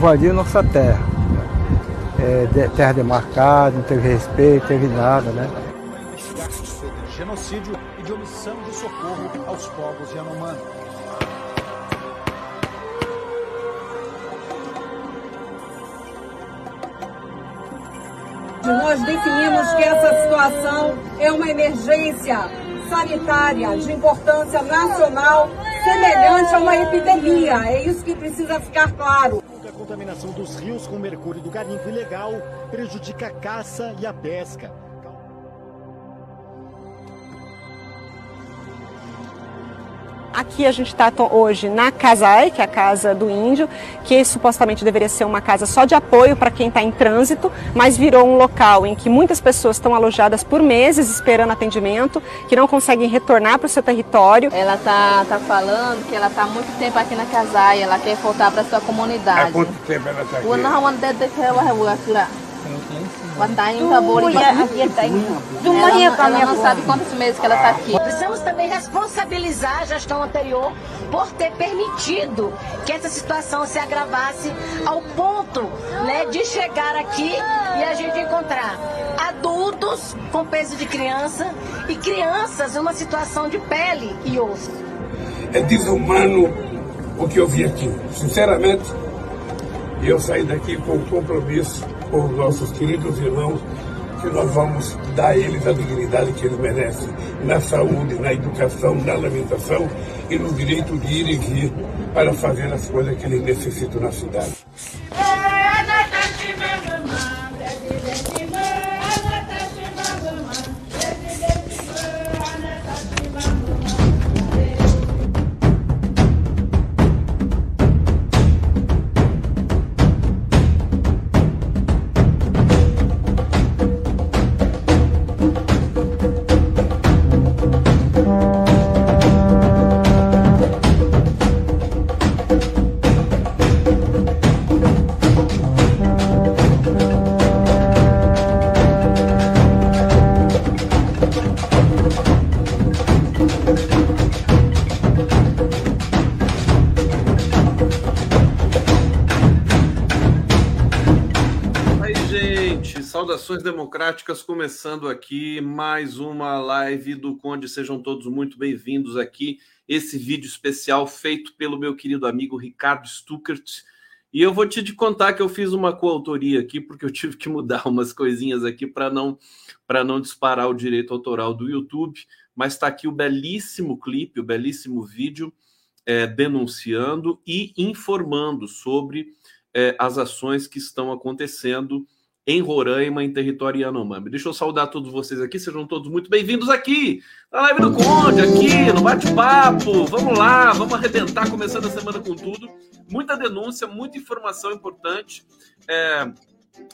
invadiu nossa terra. É, de- terra demarcada, não teve respeito, não teve nada, né? De genocídio e de omissão de socorro aos povos Yanomami. Nós definimos que essa situação é uma emergência sanitária de importância nacional, semelhante a uma epidemia. É isso que precisa ficar claro. Contaminação dos rios com mercúrio do garimpo ilegal prejudica a caça e a pesca. Aqui a gente está hoje na Casai, que é a casa do índio, que supostamente deveria ser uma casa só de apoio para quem está em trânsito, mas virou um local em que muitas pessoas estão alojadas por meses esperando atendimento, que não conseguem retornar para o seu território. Ela tá, tá falando que ela tá há muito tempo aqui na Casaia, ela quer voltar para sua comunidade. Há quanto tempo ela está aqui? Wa wa kura. Watayin ka bori. Ela Ela, não- ela não sabe quantos meses que ela tá aqui. Precisamos também responsabilizar a gestão anterior por ter permitido que essa situação se agravasse ao ponto né, de chegar aqui e a gente encontrar adultos com peso de criança e crianças numa situação de pele e osso. É desumano o que eu vi aqui. Sinceramente, eu saí daqui com o compromisso com os nossos queridos irmãos que nós vamos dar a eles a dignidade que eles merecem na saúde, na educação, na alimentação e no direito de ir e vir para fazer as coisas que eles necessitam na cidade. Saudações democráticas começando aqui mais uma live do Conde. Sejam todos muito bem-vindos aqui. Esse vídeo especial feito pelo meu querido amigo Ricardo Stuckert. E eu vou te contar que eu fiz uma coautoria aqui porque eu tive que mudar umas coisinhas aqui para não para não disparar o direito autoral do YouTube. Mas está aqui o belíssimo clipe, o belíssimo vídeo é, denunciando e informando sobre é, as ações que estão acontecendo em Roraima, em território Yanomami. Deixa eu saudar todos vocês aqui, sejam todos muito bem-vindos aqui, na live do Conde, aqui no bate-papo. Vamos lá, vamos arrebentar, começando a semana com tudo. Muita denúncia, muita informação importante. É,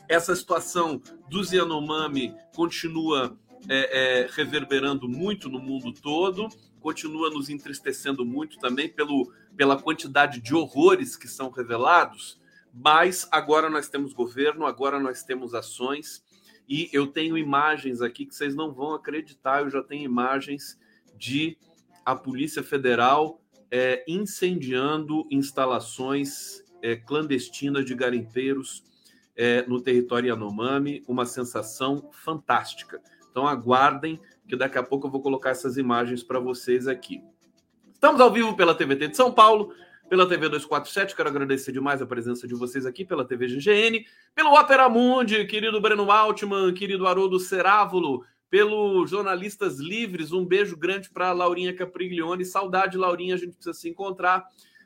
essa situação dos Yanomami continua é, é, reverberando muito no mundo todo, continua nos entristecendo muito também pelo, pela quantidade de horrores que são revelados mas agora nós temos governo, agora nós temos ações e eu tenho imagens aqui que vocês não vão acreditar. Eu já tenho imagens de a Polícia Federal é, incendiando instalações é, clandestinas de garimpeiros é, no território Yanomami, uma sensação fantástica. Então aguardem que daqui a pouco eu vou colocar essas imagens para vocês aqui. Estamos ao vivo pela TVT de São Paulo, pela TV 247. Quero agradecer demais a presença de vocês aqui, pela TV GGN, pelo Opera Mundi, querido Breno Altman, querido Haroldo Cerávulo, pelo Jornalistas Livres. Um beijo grande para Laurinha Capriglione. Saudade, Laurinha, a gente precisa se encontrar.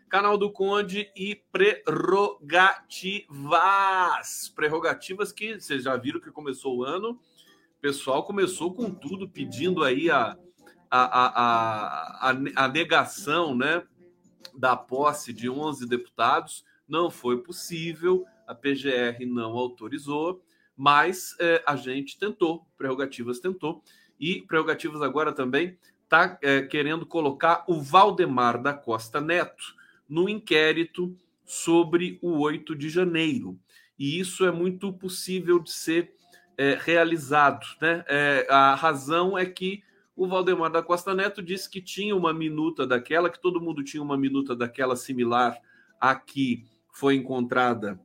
Canal do Conde e prerrogativas. Prerrogativas que vocês já viram que começou o ano. O pessoal começou com tudo, pedindo aí a, a, a, a, a negação, né? Da posse de 11 deputados, não foi possível, a PGR não autorizou, Mas é, a gente tentou, Prerrogativas tentou, e Prerrogativas agora também está é, querendo colocar o Valdemar da Costa Neto no inquérito sobre o 8 de janeiro. E isso é muito possível de ser é, realizado. Né? É, a razão é que o Valdemar da Costa Neto disse que tinha uma minuta daquela, que todo mundo tinha uma minuta daquela similar à que foi encontrada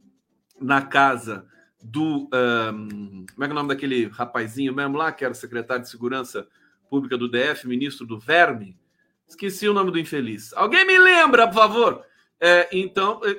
na casa do. Um, como é que é o nome daquele rapazinho mesmo lá, que era secretário de Segurança Pública do DF, ministro do Verme? Esqueci o nome do infeliz. Alguém me lembra, por favor? É, então, é,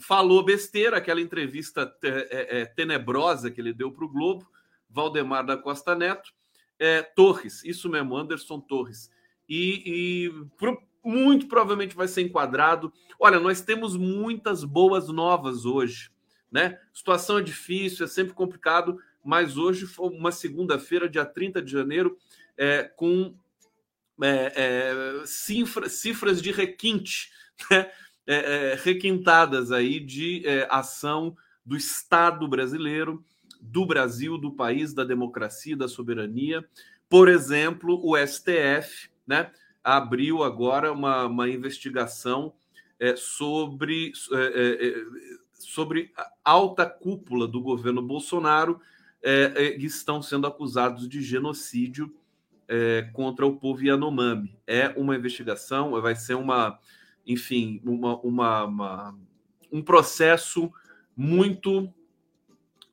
falou besteira, aquela entrevista é, é, tenebrosa que ele deu para o Globo, Valdemar da Costa Neto, é, Torres, isso mesmo, Anderson Torres. E, e pro, muito provavelmente vai ser enquadrado. Olha, nós temos muitas boas novas hoje, né? Situação é difícil, é sempre complicado, mas hoje foi uma segunda-feira, dia 30 de janeiro, é, com é, é, cifra, cifras de requinte, né? É, é, requintadas aí de é, ação do Estado brasileiro, do Brasil, do país, da democracia, da soberania. Por exemplo, o STF né, abriu agora uma, uma investigação é, sobre, é, sobre a alta cúpula do governo Bolsonaro que estão sendo acusados de genocídio contra o povo Yanomami. É uma investigação, vai ser uma enfim, uma, uma, uma, um processo muito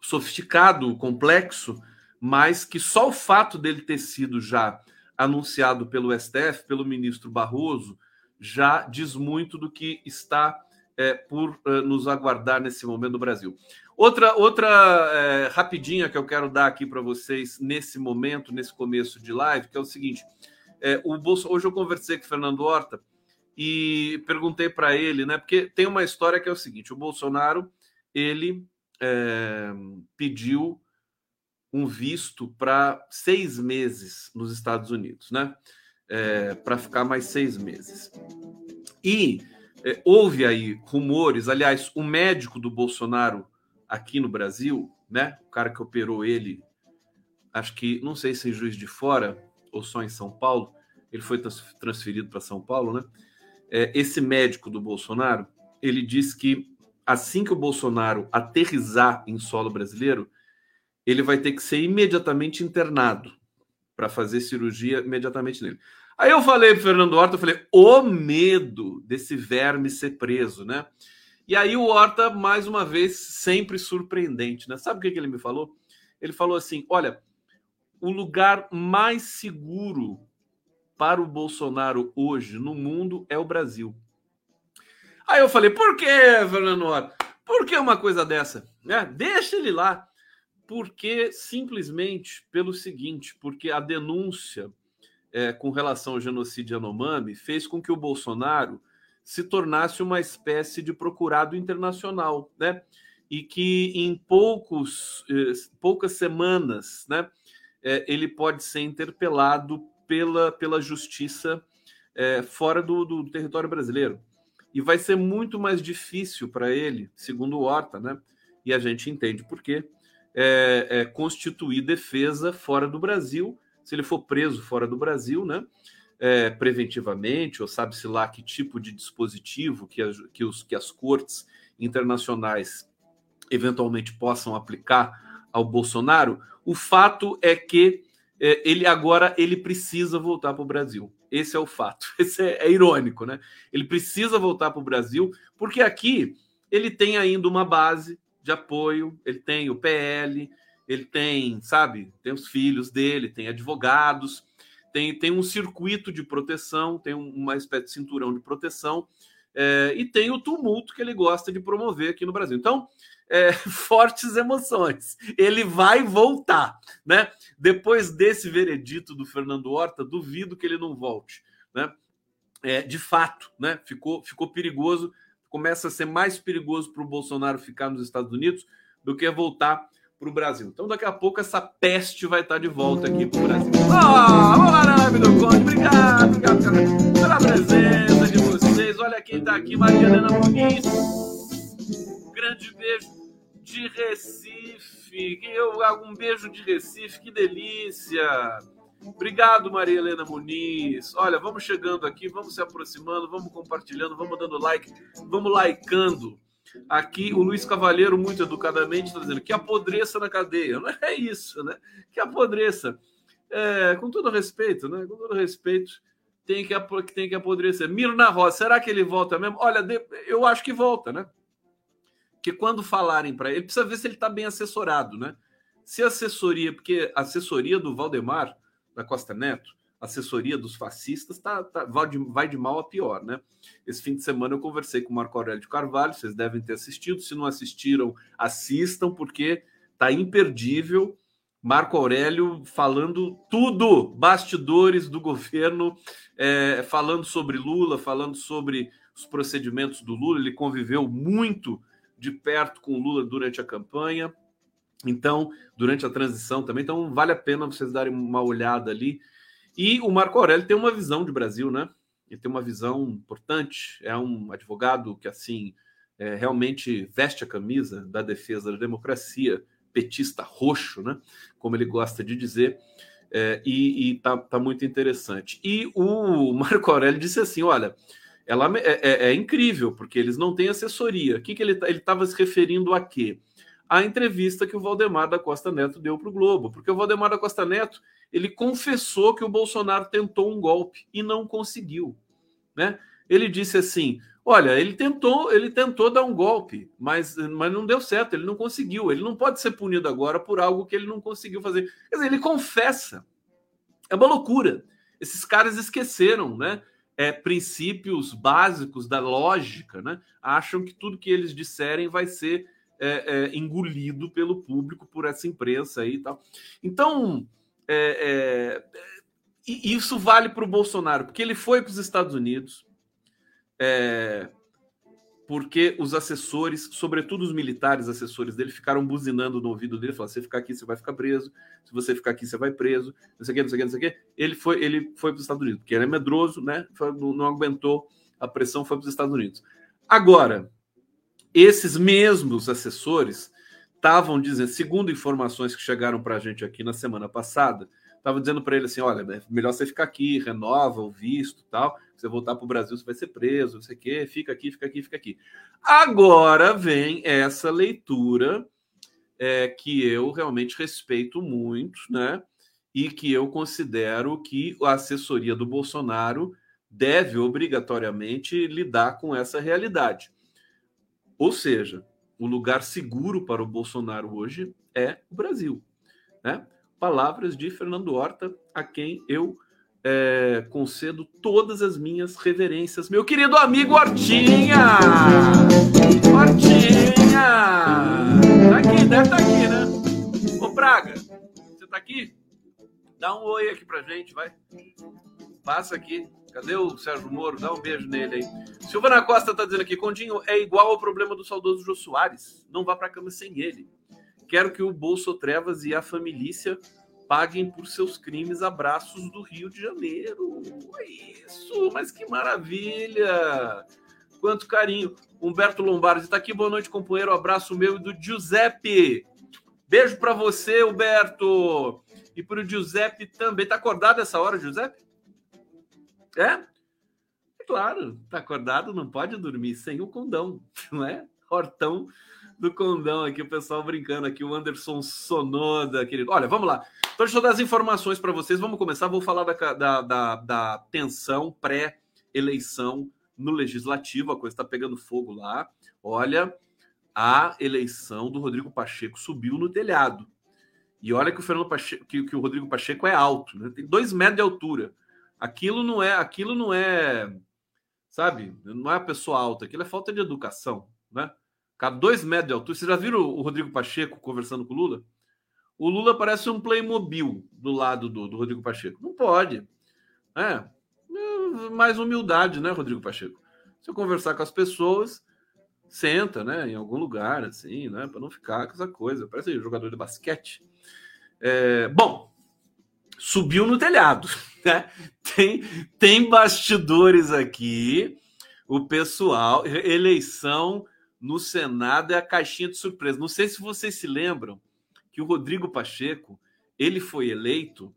sofisticado, complexo, mas que só o fato dele ter sido já anunciado pelo STF, pelo ministro Barroso, já diz muito do que está é, por é, nos aguardar nesse momento no Brasil. Outra, outra é, rapidinha que eu quero dar aqui para vocês nesse momento, nesse começo de live, que é o seguinte: é, o Bolso... hoje eu conversei com o Fernando Horta e perguntei para ele, né? Porque tem uma história que é o seguinte: o Bolsonaro ele é, pediu um visto para seis meses nos Estados Unidos, né? É, para ficar mais seis meses. E é, houve aí rumores, aliás, o médico do Bolsonaro aqui no Brasil, né? O cara que operou ele, acho que não sei se em Juiz de Fora ou só em São Paulo, ele foi transferido para São Paulo, né? é, esse médico do Bolsonaro, ele diz que assim que o Bolsonaro aterrizar em solo brasileiro, ele vai ter que ser imediatamente internado para fazer cirurgia imediatamente nele. Aí eu falei para Fernando Horta, eu falei, o medo desse verme ser preso, né? E aí o Horta, mais uma vez, sempre surpreendente, né? Sabe o que, que ele me falou? Ele falou assim: olha, o lugar mais seguro para o Bolsonaro hoje no mundo é o Brasil. Aí eu falei, por que, Fernando Horta? Por que uma coisa dessa? É, deixa ele lá. Porque simplesmente pelo seguinte, porque a denúncia é, com relação ao genocídio Yanomami fez com que o Bolsonaro se tornasse uma espécie de procurado internacional, né? E que em poucos, eh, poucas semanas, né, eh, ele pode ser interpelado pela, pela justiça é, fora do, do território brasileiro. E vai ser muito mais difícil para ele, segundo o Horta, né? E a gente entende por quê, é, é, constituir defesa fora do Brasil, se ele for preso fora do Brasil, né? É, preventivamente, ou sabe-se lá que tipo de dispositivo que, que, os, que as cortes internacionais eventualmente possam aplicar ao Bolsonaro, o fato é que é, ele agora ele precisa voltar para o Brasil. Esse é o fato. Esse é, é irônico, né? Ele precisa voltar para o Brasil porque aqui ele tem ainda uma base de apoio. Ele tem o PL, ele tem, sabe, tem os filhos dele, tem advogados, tem, tem um circuito de proteção, tem uma espécie de cinturão de proteção é, e tem o tumulto que ele gosta de promover aqui no Brasil. Então é, fortes emoções. Ele vai voltar, né? Depois desse veredito do Fernando Horta, duvido que ele não volte, né? É, de fato, né? Ficou, ficou perigoso. Começa a ser mais perigoso para o Bolsonaro ficar nos Estados Unidos do que voltar para o Brasil. Então, daqui a pouco, essa peste vai estar de volta aqui para o Brasil. Oh, vamos lá na live do Conde. Obrigado, obrigado pela presença de vocês. Olha quem está aqui, Maria Helena Muniz. Grande beijo de Recife. Eu, um beijo de Recife, que delícia. Obrigado, Maria Helena Muniz. Olha, vamos chegando aqui, vamos se aproximando, vamos compartilhando, vamos dando like, vamos likeando. Aqui o Luiz Cavalheiro, muito educadamente, está dizendo que apodreça na cadeia. Não é isso, né? Que apodreça. É, com todo respeito, né? Com todo respeito, tem que, tem que apodrecer. Mirna Rosa, será que ele volta mesmo? Olha, eu acho que volta, né? Que quando falarem para ele, precisa ver se ele está bem assessorado, né? Se a assessoria, porque a assessoria do Valdemar da Costa Neto, assessoria dos fascistas, tá, tá, vai, de, vai de mal a pior, né? Esse fim de semana eu conversei com o Marco Aurélio de Carvalho, vocês devem ter assistido. Se não assistiram, assistam, porque tá imperdível. Marco Aurélio falando tudo, bastidores do governo, é, falando sobre Lula, falando sobre os procedimentos do Lula. Ele conviveu muito de perto com Lula durante a campanha. Então, durante a transição também. Então, vale a pena vocês darem uma olhada ali. E o Marco Aurélio tem uma visão de Brasil, né? Ele tem uma visão importante. É um advogado que, assim, é, realmente veste a camisa da defesa da democracia, petista roxo, né? Como ele gosta de dizer. É, e, e tá, tá, muito interessante. E o Marco Aurélio disse assim: olha, ela é, é, é incrível, porque eles não têm assessoria. O que, que ele tá, estava se referindo a quê? a entrevista que o Valdemar da Costa Neto deu para o Globo, porque o Valdemar da Costa Neto ele confessou que o Bolsonaro tentou um golpe e não conseguiu, né? Ele disse assim: olha, ele tentou, ele tentou dar um golpe, mas, mas não deu certo, ele não conseguiu, ele não pode ser punido agora por algo que ele não conseguiu fazer. Quer dizer, ele confessa. É uma loucura. Esses caras esqueceram, né? É, princípios básicos da lógica, né? Acham que tudo que eles disserem vai ser é, é, engolido pelo público, por essa imprensa aí e tal. Então, é, é isso vale para o Bolsonaro, porque ele foi para os Estados Unidos, é, porque os assessores, sobretudo os militares assessores dele, ficaram buzinando no ouvido dele, falaram: se ficar aqui, você vai ficar preso, se você ficar aqui, você vai preso, não sei o que, não sei o que, não sei o que. Ele foi, ele foi para os Estados Unidos, porque ele é medroso, né? não aguentou a pressão, foi para os Estados Unidos. Agora, esses mesmos assessores estavam dizendo, segundo informações que chegaram para a gente aqui na semana passada, estavam dizendo para ele assim: olha, é melhor você ficar aqui, renova o visto tal. Você voltar para o Brasil, você vai ser preso, não sei o quê, fica aqui, fica aqui, fica aqui. Agora vem essa leitura é, que eu realmente respeito muito, né? E que eu considero que a assessoria do Bolsonaro deve obrigatoriamente lidar com essa realidade. Ou seja, o lugar seguro para o Bolsonaro hoje é o Brasil. Né? Palavras de Fernando Horta, a quem eu é, concedo todas as minhas reverências. Meu querido amigo Hortinha! Hortinha! Tá aqui, deve estar tá aqui, né? Ô Praga, você tá aqui? Dá um oi aqui pra gente, vai. Passa aqui. Cadê o Sérgio Moro? Dá um beijo nele aí. Silvana Costa está dizendo aqui: Condinho é igual ao problema do saudoso Jô Soares. Não vá para a cama sem ele. Quero que o Bolso Trevas e a família paguem por seus crimes. Abraços do Rio de Janeiro. É isso, mas que maravilha! Quanto carinho. Humberto Lombardi está aqui. Boa noite, companheiro. Abraço meu e do Giuseppe. Beijo para você, Humberto. E para o Giuseppe também. Tá acordado essa hora, Giuseppe? É? claro, tá acordado, não pode dormir sem o condão, não é? Hortão do condão aqui, o pessoal brincando aqui, o Anderson Sonoda, querido. Olha, vamos lá. Então, deixa eu dar as informações para vocês. Vamos começar. Vou falar da, da, da, da tensão pré-eleição no Legislativo. A coisa está pegando fogo lá. Olha, a eleição do Rodrigo Pacheco subiu no telhado. E olha que o Fernando Pacheco, que, que o Rodrigo Pacheco é alto, né? Tem dois metros de altura. Aquilo não é, aquilo não é, sabe? Não é a pessoa alta, aquilo é falta de educação, né? Cada dois metros de altura. Vocês já viram o Rodrigo Pacheco conversando com o Lula? O Lula parece um Playmobil do lado do, do Rodrigo Pacheco. Não pode. É. Mais humildade, né, Rodrigo Pacheco? Se eu conversar com as pessoas, senta, né, em algum lugar, assim, né, para não ficar com essa coisa. Parece um jogador de basquete. É, bom, subiu no telhado. Né? Tem, tem bastidores aqui. O pessoal, eleição no Senado é a caixinha de surpresa. Não sei se vocês se lembram que o Rodrigo Pacheco ele foi eleito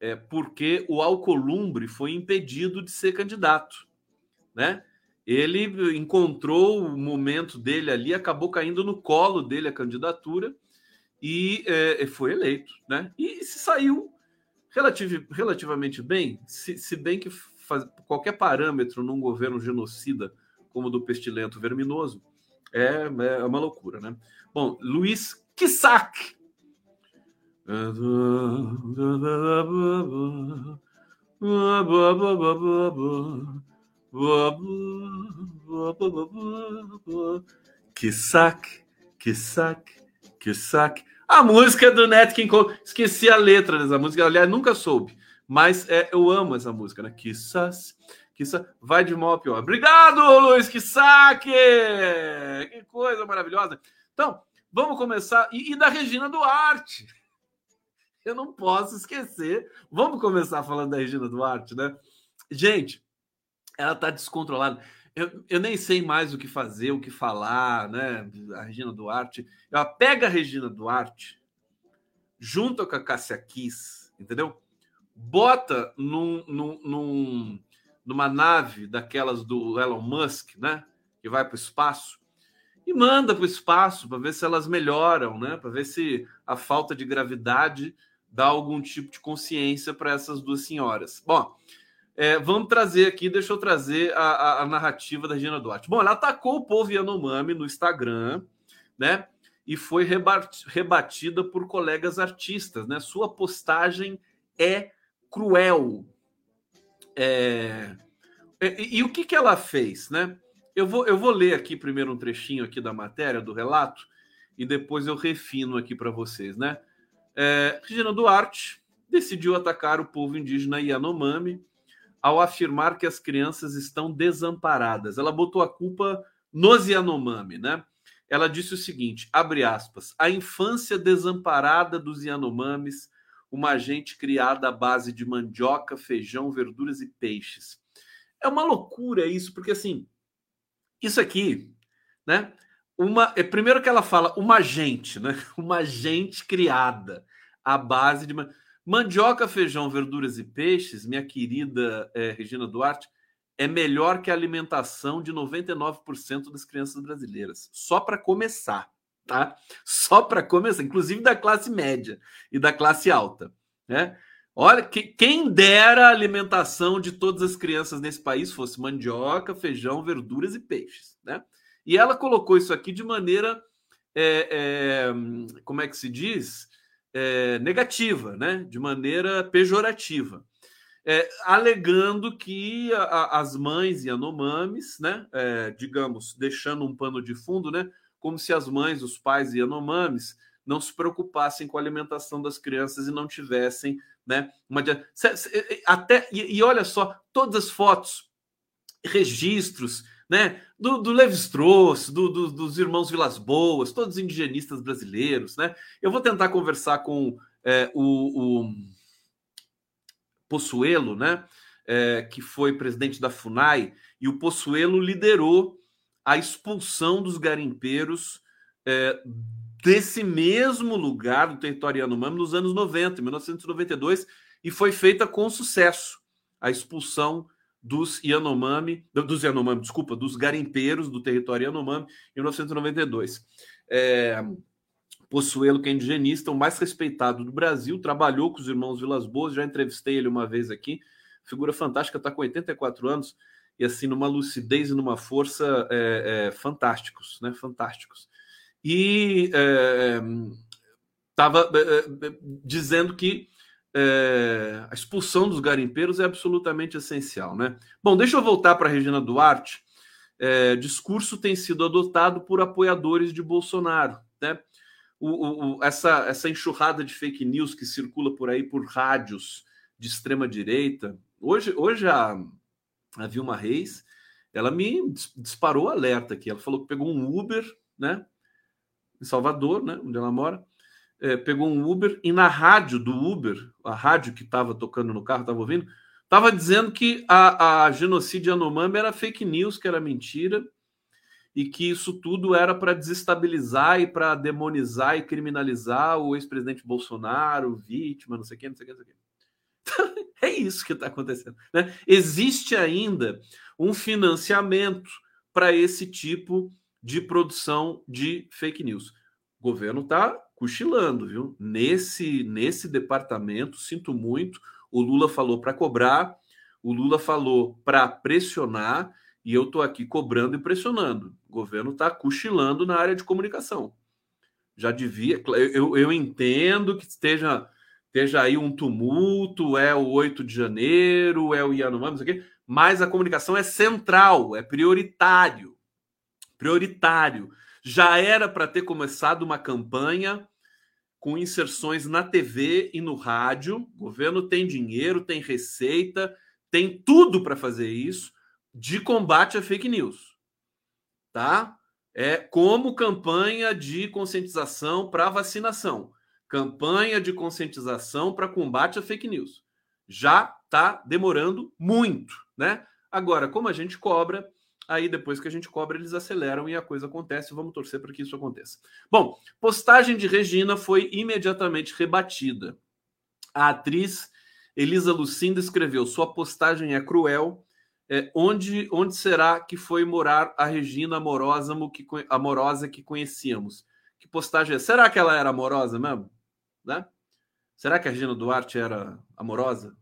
é, porque o Alcolumbre foi impedido de ser candidato, né? Ele encontrou o momento dele ali, acabou caindo no colo dele a candidatura e é, foi eleito, né? E se saiu relativ, relativamente bem, se, se bem que faz, qualquer parâmetro num governo genocida como o do pestilento verminoso é, é uma loucura, né? Bom, Luiz Kissak. Saque, que saque. A música do Nat King Cole. Esqueci a letra dessa música. Aliás, nunca soube. Mas é, eu amo essa música, né? Quizás, quizás, vai de mal a pior. Obrigado, Luiz, que saque! Que coisa maravilhosa. Então, vamos começar. E, e da Regina Duarte. Eu não posso esquecer. Vamos começar falando da Regina Duarte, né? Gente, ela tá descontrolada. Eu, eu, nem sei mais o que fazer, o que falar, né? A Regina Duarte. Ela pega a Regina Duarte, junta com a Cássia Kiss, entendeu? Bota num, num, num, numa nave daquelas do Elon Musk, né? Que vai para o espaço e manda para o espaço para ver se elas melhoram, né? Para ver se a falta de gravidade dá algum tipo de consciência para essas duas senhoras. Bom, é, vamos trazer aqui, deixa eu trazer a, a, a, narrativa da Regina Duarte. Bom, ela atacou o povo Yanomami no Instagram, né? E foi rebatida por colegas artistas, né? Sua postagem é cruel. É... E, e, o que, que ela fez, né? Eu vou, eu vou ler aqui primeiro um trechinho aqui da matéria, do relato, e depois eu refino aqui para vocês, né? É, Regina Duarte decidiu atacar o povo indígena Yanomami ao afirmar que as crianças estão desamparadas. Ela botou a culpa nos Yanomami, né? Ela disse o seguinte, abre aspas, a infância desamparada dos Yanomamis, uma gente criada à base de mandioca, feijão, verduras e peixes. É uma loucura isso, porque assim, isso aqui, né? Uma, é primeiro que ela fala uma gente, né? Uma gente criada à base de Mandioca, feijão, verduras e peixes, minha querida é, Regina Duarte, é melhor que a alimentação de 99% das crianças brasileiras. Só para começar, tá? Só para começar, inclusive da classe média e da classe alta, né? Olha, que, quem dera a alimentação de todas as crianças nesse país fosse mandioca, feijão, verduras e peixes, né? E ela colocou isso aqui de maneira, é, é, como é que se diz? é, negativa, né? de maneira pejorativa, é, alegando que a, a, as mães e Yanomamis, né? É, digamos, deixando um pano de fundo, né? Como se as mães, os pais e Yanomamis não se preocupassem com a alimentação das crianças e não tivessem né, uma até e, e olha só todas as fotos registros né? Do, do Levi Strauss, do, do, dos irmãos Vilas Boas, todos os indigenistas brasileiros, né? Eu vou tentar conversar com é, o, o Possuelo, né? É, que foi presidente da FUNAI, e o Possuelo liderou a expulsão dos garimpeiros é, desse mesmo lugar do território Yanomami nos anos 90, 1992, e foi feita com sucesso a expulsão dos Yanomami, dos Yanomami, desculpa, dos garimpeiros do território Yanomami em 1992. É, Possuelo, que é indigenista, o mais respeitado do Brasil, trabalhou com os irmãos Vilas Boas, já entrevistei ele uma vez aqui, figura fantástica, está com 84 anos, e assim, numa lucidez e numa força é, é, fantásticos, né? Fantásticos. E estava é, é, é, dizendo que a expulsão dos garimpeiros é absolutamente essencial. Né? Bom, deixa eu voltar para a Regina Duarte. Discurso tem sido adotado por apoiadores de Bolsonaro. Né? O, o, essa, essa enxurrada de fake news que circula por aí por rádios de extrema direita. Hoje, hoje a, a Vilma Reis ela me disparou alerta aqui. Ela falou que pegou um Uber, né? Em Salvador, né? Onde ela mora é, pegou um Uber e na rádio do Uber, a rádio que estava tocando no carro, estava ouvindo, estava dizendo que a, a genocídio Yanomami era fake news, que era mentira, e que isso tudo era para desestabilizar e para demonizar e criminalizar o ex-presidente Bolsonaro, vítima, não sei o quê, não sei o quê, não sei o quê. é isso que está acontecendo. Né? Existe ainda um financiamento para esse tipo de produção de fake news. O governo está cochilando, viu? Nesse, nesse departamento, sinto muito. O Lula falou para cobrar, o Lula falou para pressionar, e eu estou aqui cobrando e pressionando. O governo está cochilando na área de comunicação. Já devia. Eu, eu entendo que esteja, esteja aí um tumulto, é o 8 de janeiro, é o Yanomami, não sei mas a comunicação é central, é prioritário. Prioritário. Já era para ter começado uma campanha com inserções na TV e no rádio. O governo tem dinheiro, tem receita, tem tudo para fazer isso de combate a fake news. Tá? É como campanha de conscientização para vacinação, campanha de conscientização para combate a fake news. Já está demorando muito, né? Agora, como a gente cobra, aí depois que a gente cobra, eles aceleram e a coisa acontece. Vamos torcer para que isso aconteça. Bom, postagem de Regina foi imediatamente rebatida. A atriz Elisa Lucinda escreveu: Sua postagem é cruel. É, onde, onde será que foi morar a Regina amorosa que, amorosa que conhecíamos? Que postagem é? Será que ela era amorosa mesmo? Né? Será que a Regina Duarte era amorosa?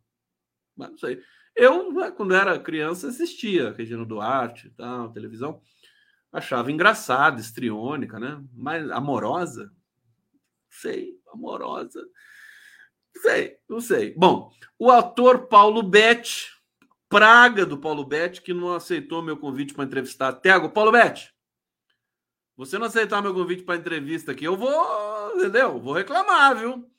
Mas não sei. Eu, né, quando era criança, assistia Regina Duarte, tá, televisão. Achava engraçada, estriônica, né? Mas amorosa? Sei, amorosa. Sei, não sei. Bom, o ator Paulo Betti, praga do Paulo Betti, que não aceitou meu convite para entrevistar. Tego, Paulo Betti, você não aceitar meu convite para entrevista aqui, eu vou, entendeu? Vou reclamar, viu?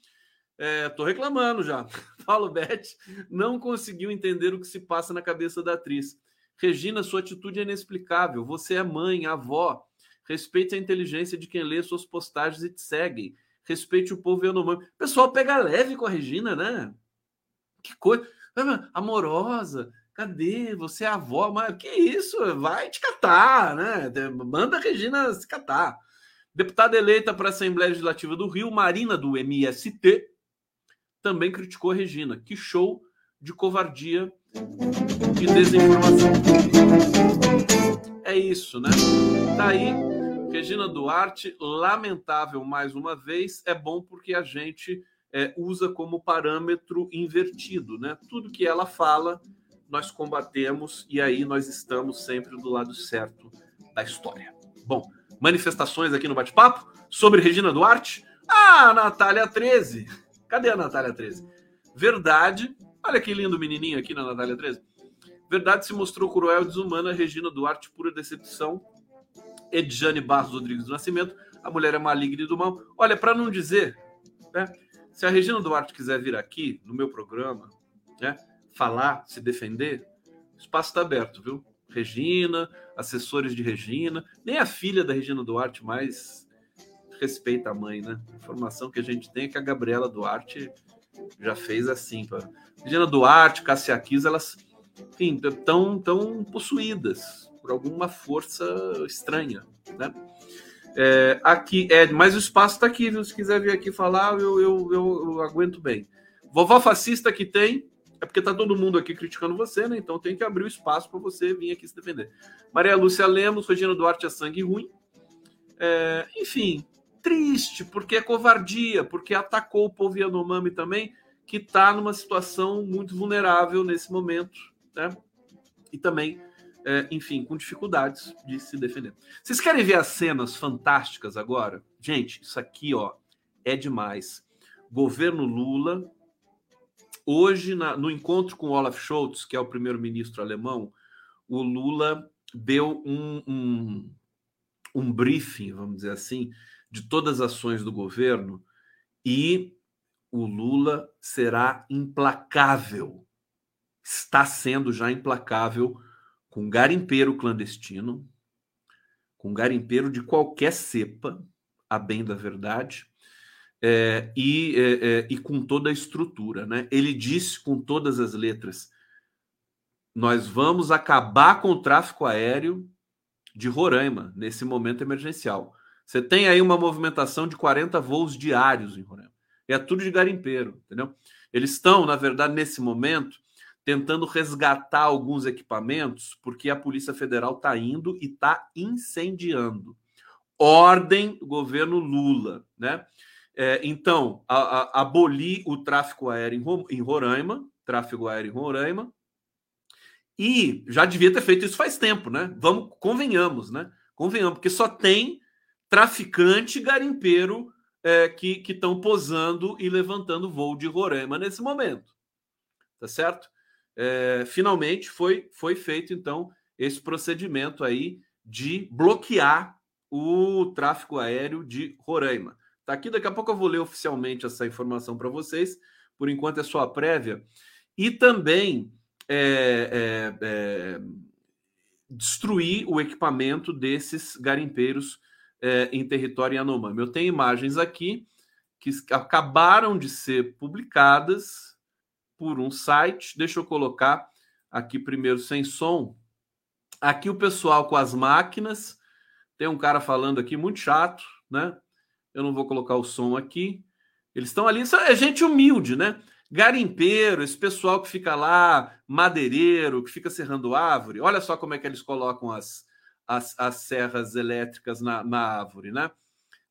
É, tô reclamando já. Paulo Betti não conseguiu entender o que se passa na cabeça da atriz. Regina, sua atitude é inexplicável. Você é mãe, avó. Respeite a inteligência de quem lê suas postagens e te segue. Respeite o povo Yanomami. O pessoal pega leve com a Regina, né? Que coisa. Amorosa. Cadê? Você é avó. Mas que isso? Vai te catar, né? Manda a Regina se catar. Deputada eleita para a Assembleia Legislativa do Rio, Marina do MST, também criticou a Regina. Que show de covardia e desinformação. É isso, né? Tá aí, Regina Duarte, lamentável mais uma vez. É bom porque a gente é, usa como parâmetro invertido, né? Tudo que ela fala, nós combatemos e aí nós estamos sempre do lado certo da história. Bom, manifestações aqui no bate-papo sobre Regina Duarte. Ah, Natália 13 Cadê a Natália 13? Verdade. Olha que lindo menininho aqui na Natália 13. Verdade se mostrou cruel e desumana. Regina Duarte, pura decepção. Edjane Barros Rodrigues do Nascimento. A mulher é maligna e do mal. Olha, para não dizer, né, se a Regina Duarte quiser vir aqui no meu programa, né, falar, se defender, o espaço está aberto, viu? Regina, assessores de Regina, nem a filha da Regina Duarte mais respeita a mãe, né? A informação que a gente tem é que a Gabriela Duarte já fez assim. Pra... Regina Duarte, Cassia Kiss, elas, enfim, estão tão possuídas por alguma força estranha, né? É, aqui, é, mas o espaço está aqui, viu? Se quiser vir aqui falar, eu, eu, eu, eu aguento bem. Vovó fascista que tem, é porque tá todo mundo aqui criticando você, né? Então tem que abrir o espaço para você vir aqui se defender. Maria Lúcia Lemos, Regina Duarte é sangue ruim. É, enfim, triste, porque é covardia, porque atacou o povo Yanomami também, que está numa situação muito vulnerável nesse momento, né? E também, é, enfim, com dificuldades de se defender. Vocês querem ver as cenas fantásticas agora? Gente, isso aqui, ó, é demais. Governo Lula, hoje, na, no encontro com Olaf Scholz, que é o primeiro-ministro alemão, o Lula deu um, um, um briefing, vamos dizer assim, de todas as ações do governo e o Lula será implacável. Está sendo já implacável com garimpeiro clandestino, com garimpeiro de qualquer cepa, a bem da verdade, é, e, é, é, e com toda a estrutura. Né? Ele disse com todas as letras: nós vamos acabar com o tráfico aéreo de Roraima nesse momento emergencial. Você tem aí uma movimentação de 40 voos diários em Roraima. É tudo de garimpeiro, entendeu? Eles estão, na verdade, nesse momento, tentando resgatar alguns equipamentos, porque a Polícia Federal está indo e está incendiando. Ordem do governo Lula, né? É, então, a, a, abolir o tráfego aéreo em, em Roraima, tráfego aéreo em Roraima, e já devia ter feito isso faz tempo, né? Vamos, convenhamos, né? Convenhamos, porque só tem traficante garimpeiro é, que estão posando e levantando voo de Roraima nesse momento. Tá certo? É, finalmente foi, foi feito, então, esse procedimento aí de bloquear o tráfego aéreo de Roraima. Tá aqui, daqui a pouco eu vou ler oficialmente essa informação para vocês. Por enquanto é só a prévia. E também é, é, é, destruir o equipamento desses garimpeiros é, em território Yanomami. Eu tenho imagens aqui que acabaram de ser publicadas por um site. Deixa eu colocar aqui primeiro sem som. Aqui o pessoal com as máquinas. Tem um cara falando aqui muito chato, né? Eu não vou colocar o som aqui. Eles estão ali, é gente humilde, né? Garimpeiro, esse pessoal que fica lá, madeireiro, que fica serrando árvore. Olha só como é que eles colocam as, as, as serras elétricas na, na árvore, né?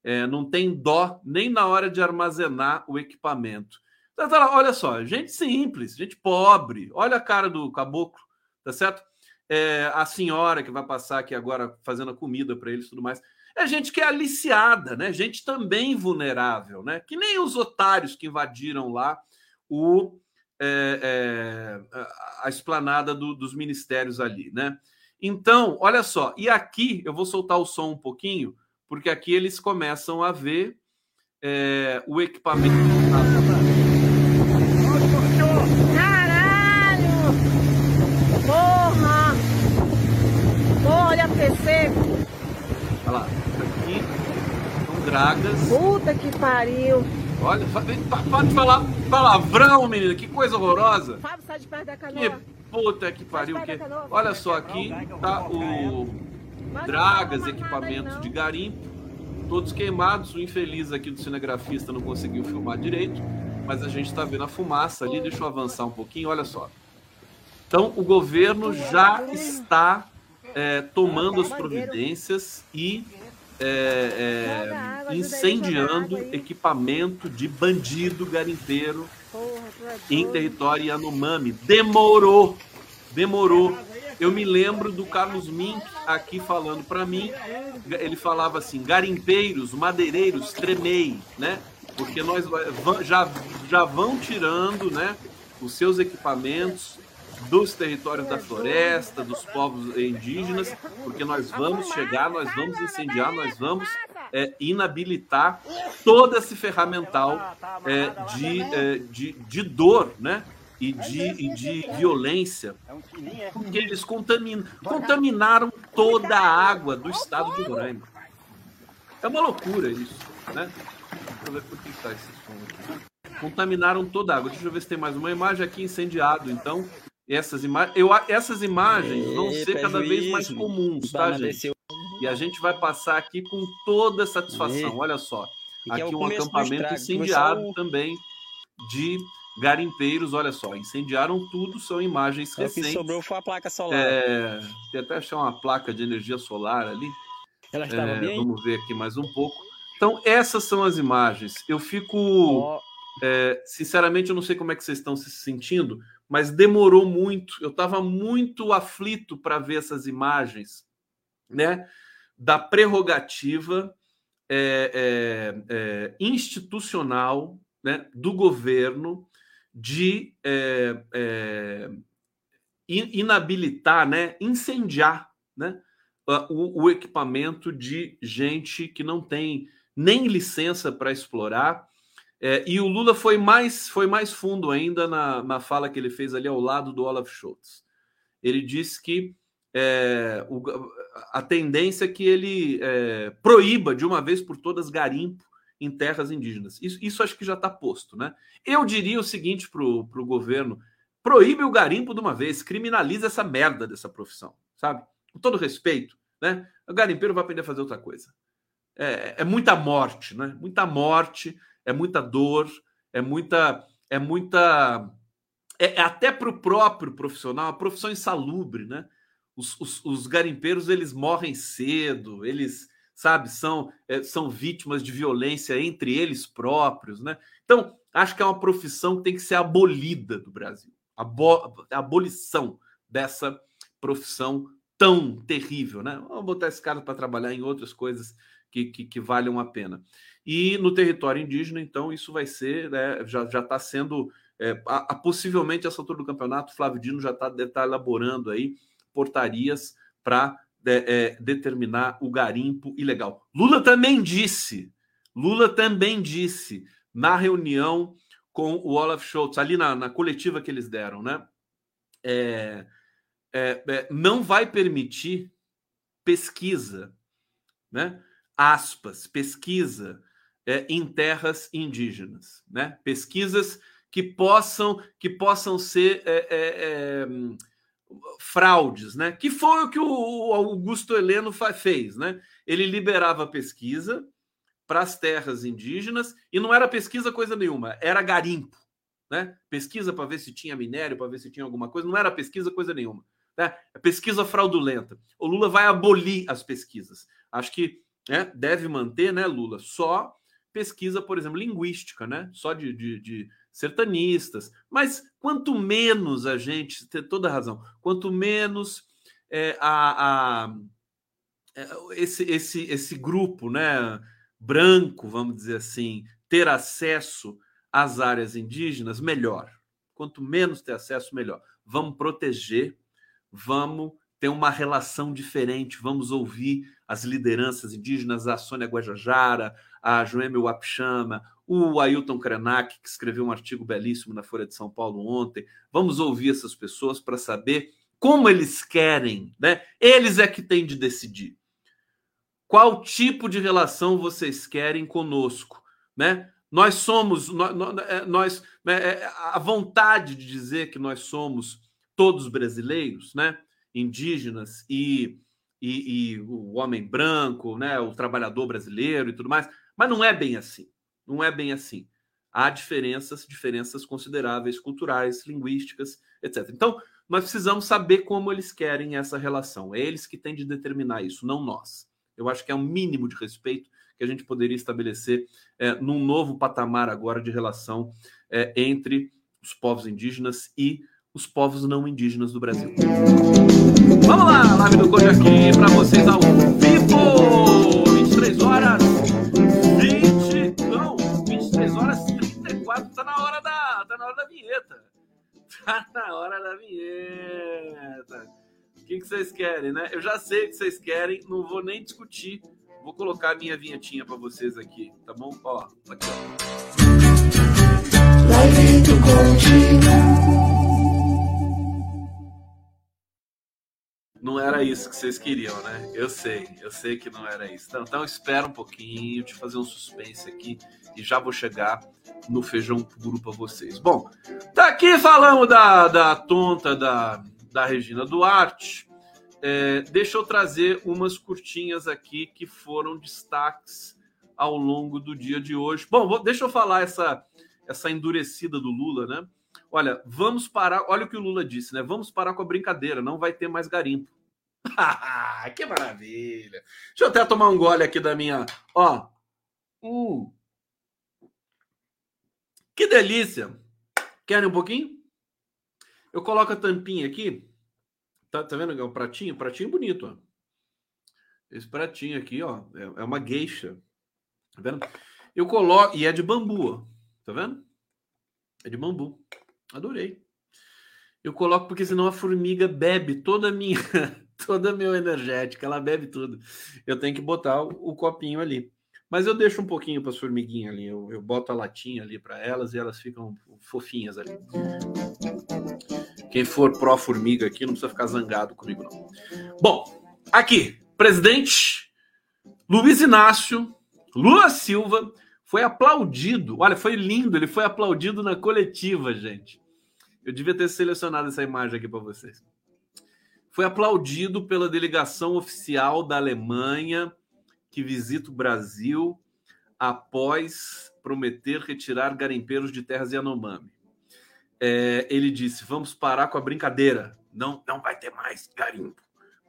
É, não tem dó nem na hora de armazenar o equipamento. Então, olha só, gente simples, gente pobre. Olha a cara do caboclo, tá certo? É, a senhora que vai passar aqui agora fazendo a comida para eles e tudo mais é gente que é aliciada, né? Gente também vulnerável, né? Que nem os otários que invadiram lá o, é, é, a esplanada do, dos ministérios ali, né? Então, olha só, e aqui eu vou soltar o som um pouquinho, porque aqui eles começam a ver é, o equipamento. Caralho! Porra! Olha, PC! Olha lá dragas. Puta que pariu. Olha, para de falar palavrão, menina. Que coisa horrorosa. Fábio, sai de perto da canoa. Que puta que pariu. Que... Olha só, aqui tá o dragas, equipamentos de garimpo. Todos queimados. O infeliz aqui do cinegrafista não conseguiu filmar direito. Mas a gente está vendo a fumaça ali. Deixa eu avançar um pouquinho. Olha só. Então, o governo já está é, tomando as providências e é, é, incendiando equipamento de bandido garimpeiro em território Yanomami. Demorou, demorou. Eu me lembro do Carlos Mink aqui falando para mim. Ele falava assim: garimpeiros, madeireiros, tremei, né? Porque nós já, já vão tirando, né? Os seus equipamentos dos territórios da floresta, dos povos indígenas, porque nós vamos chegar, nós vamos incendiar, nós vamos é, inabilitar todo esse ferramental é, de, é, de, de dor, né? E de, e de violência, porque eles contaminam, contaminaram toda a água do estado de Roraima. É uma loucura isso, né? Deixa eu ver por que está esse som aqui. Contaminaram toda a água. Deixa eu ver se tem mais uma imagem aqui incendiado, então essas, ima eu, essas imagens vão ser cada vez mais comuns, tá, gente? E a gente vai passar aqui com toda satisfação. Olha só, aqui é um acampamento incendiado Começou... também de garimpeiros. Olha só, incendiaram tudo, são imagens recentes. É o que sobrou foi a placa solar. É, tem até achar uma placa de energia solar ali. Ela estava é, bem? Vamos ver aqui mais um pouco. Então, essas são as imagens. Eu fico. Oh. É, sinceramente, eu não sei como é que vocês estão se sentindo, mas demorou muito. Eu estava muito aflito para ver essas imagens, né? Da prerrogativa é, é, é, institucional né, do governo de é, é, inabilitar, né, incendiar né, o, o equipamento de gente que não tem nem licença para explorar é, e o Lula foi mais, foi mais fundo ainda na, na fala que ele fez ali ao lado do Olaf Scholz. Ele disse que é, o, a tendência é que ele é, proíba de uma vez por todas garimpo em terras indígenas. Isso, isso acho que já está posto. Né? Eu diria o seguinte para o governo: proíbe o garimpo de uma vez, criminaliza essa merda dessa profissão, sabe? Com todo respeito, né? O garimpeiro vai aprender a fazer outra coisa. É, é muita morte, né? Muita morte, é muita dor, é muita, é muita, é, é até para o próprio profissional, a profissão insalubre, né? Os, os, os, garimpeiros eles morrem cedo, eles sabe são é, são vítimas de violência entre eles próprios, né? Então acho que é uma profissão que tem que ser abolida do Brasil, a, a abolição dessa profissão tão terrível, né? Vamos botar esse cara para trabalhar em outras coisas que, que, que, valham a pena. E no território indígena, então, isso vai ser, né, já está sendo, é, a, a, possivelmente, essa altura do campeonato, Flávio Dino já está tá elaborando aí portarias para é, é, determinar o garimpo ilegal. Lula também disse, Lula também disse na reunião com o Olaf Scholz, ali na, na coletiva que eles deram, né? É, é, é, não vai permitir pesquisa, né? Aspas, pesquisa é, em terras indígenas, né? Pesquisas que possam que possam ser é, é, é, fraudes, né? Que foi o que o Augusto Heleno fez, né? Ele liberava pesquisa para as terras indígenas e não era pesquisa coisa nenhuma, era garimpo, né? Pesquisa para ver se tinha minério, para ver se tinha alguma coisa, não era pesquisa coisa nenhuma. Né? É pesquisa fraudulenta. O Lula vai abolir as pesquisas. Acho que né, deve manter, né, Lula, só pesquisa, por exemplo, linguística, né? Só de, de, de sertanistas. Mas quanto menos a gente, tem toda razão, quanto menos é, a, a é, esse, esse, esse grupo, né, branco, vamos dizer assim, ter acesso às áreas indígenas, melhor. Quanto menos ter acesso, melhor. Vamos proteger vamos ter uma relação diferente, vamos ouvir as lideranças indígenas, a Sônia Guajajara, a Joêmio Wapchama, o Ailton Krenak, que escreveu um artigo belíssimo na Folha de São Paulo ontem. Vamos ouvir essas pessoas para saber como eles querem, né? Eles é que têm de decidir. Qual tipo de relação vocês querem conosco, né? Nós somos, nós, nós né, a vontade de dizer que nós somos todos brasileiros, né? indígenas e, e, e, o homem branco, né? o trabalhador brasileiro e tudo mais, mas não é bem assim. Não é bem assim. Há diferenças, diferenças consideráveis, culturais, linguísticas, etc. Então, nós precisamos saber como eles querem essa relação. É eles que têm de determinar isso, não nós. Eu acho que é um mínimo de respeito que a gente poderia estabelecer é, num novo patamar agora de relação é, entre os povos indígenas e os povos não indígenas do Brasil. Vamos lá, live do Conde aqui para vocês ao vivo! 23 horas 20, não, 23 horas 34, tá na hora da, tá na hora da vinheta. Tá na hora da vinheta. O que, que vocês querem, né? Eu já sei o que vocês querem, não vou nem discutir. Vou colocar a minha vinhetinha para vocês aqui, tá bom? Ó, aqui, ó. Live do Conde. Não era isso que vocês queriam, né? Eu sei, eu sei que não era isso. Então, então espera um pouquinho, te fazer um suspense aqui e já vou chegar no feijão puro para vocês. Bom, tá aqui falando da, da tonta da, da Regina Duarte. É, deixa eu trazer umas curtinhas aqui que foram destaques ao longo do dia de hoje. Bom, vou, deixa eu falar essa, essa endurecida do Lula, né? Olha, vamos parar. Olha o que o Lula disse, né? Vamos parar com a brincadeira, não vai ter mais garimpo. que maravilha! Deixa eu até tomar um gole aqui da minha. Ó. Hum. Que delícia! Querem um pouquinho? Eu coloco a tampinha aqui. Tá, tá vendo? É um pratinho, pratinho bonito, ó. Esse pratinho aqui, ó, é, é uma gueixa. Tá vendo? Eu coloco. E é de bambu, ó. Tá vendo? É de bambu. Adorei. Eu coloco porque senão a formiga bebe toda a minha toda meu energética, ela bebe tudo. Eu tenho que botar o, o copinho ali. Mas eu deixo um pouquinho para as formiguinhas ali. Eu, eu boto a latinha ali para elas e elas ficam fofinhas ali. Quem for pró-formiga aqui não precisa ficar zangado comigo, não. Bom, aqui, presidente Luiz Inácio Lula Silva foi aplaudido. Olha, foi lindo, ele foi aplaudido na coletiva, gente. Eu devia ter selecionado essa imagem aqui para vocês foi aplaudido pela delegação oficial da Alemanha que visita o Brasil após prometer retirar garimpeiros de terras Yanomami. É, ele disse: vamos parar com a brincadeira. Não, não vai ter mais garimpo.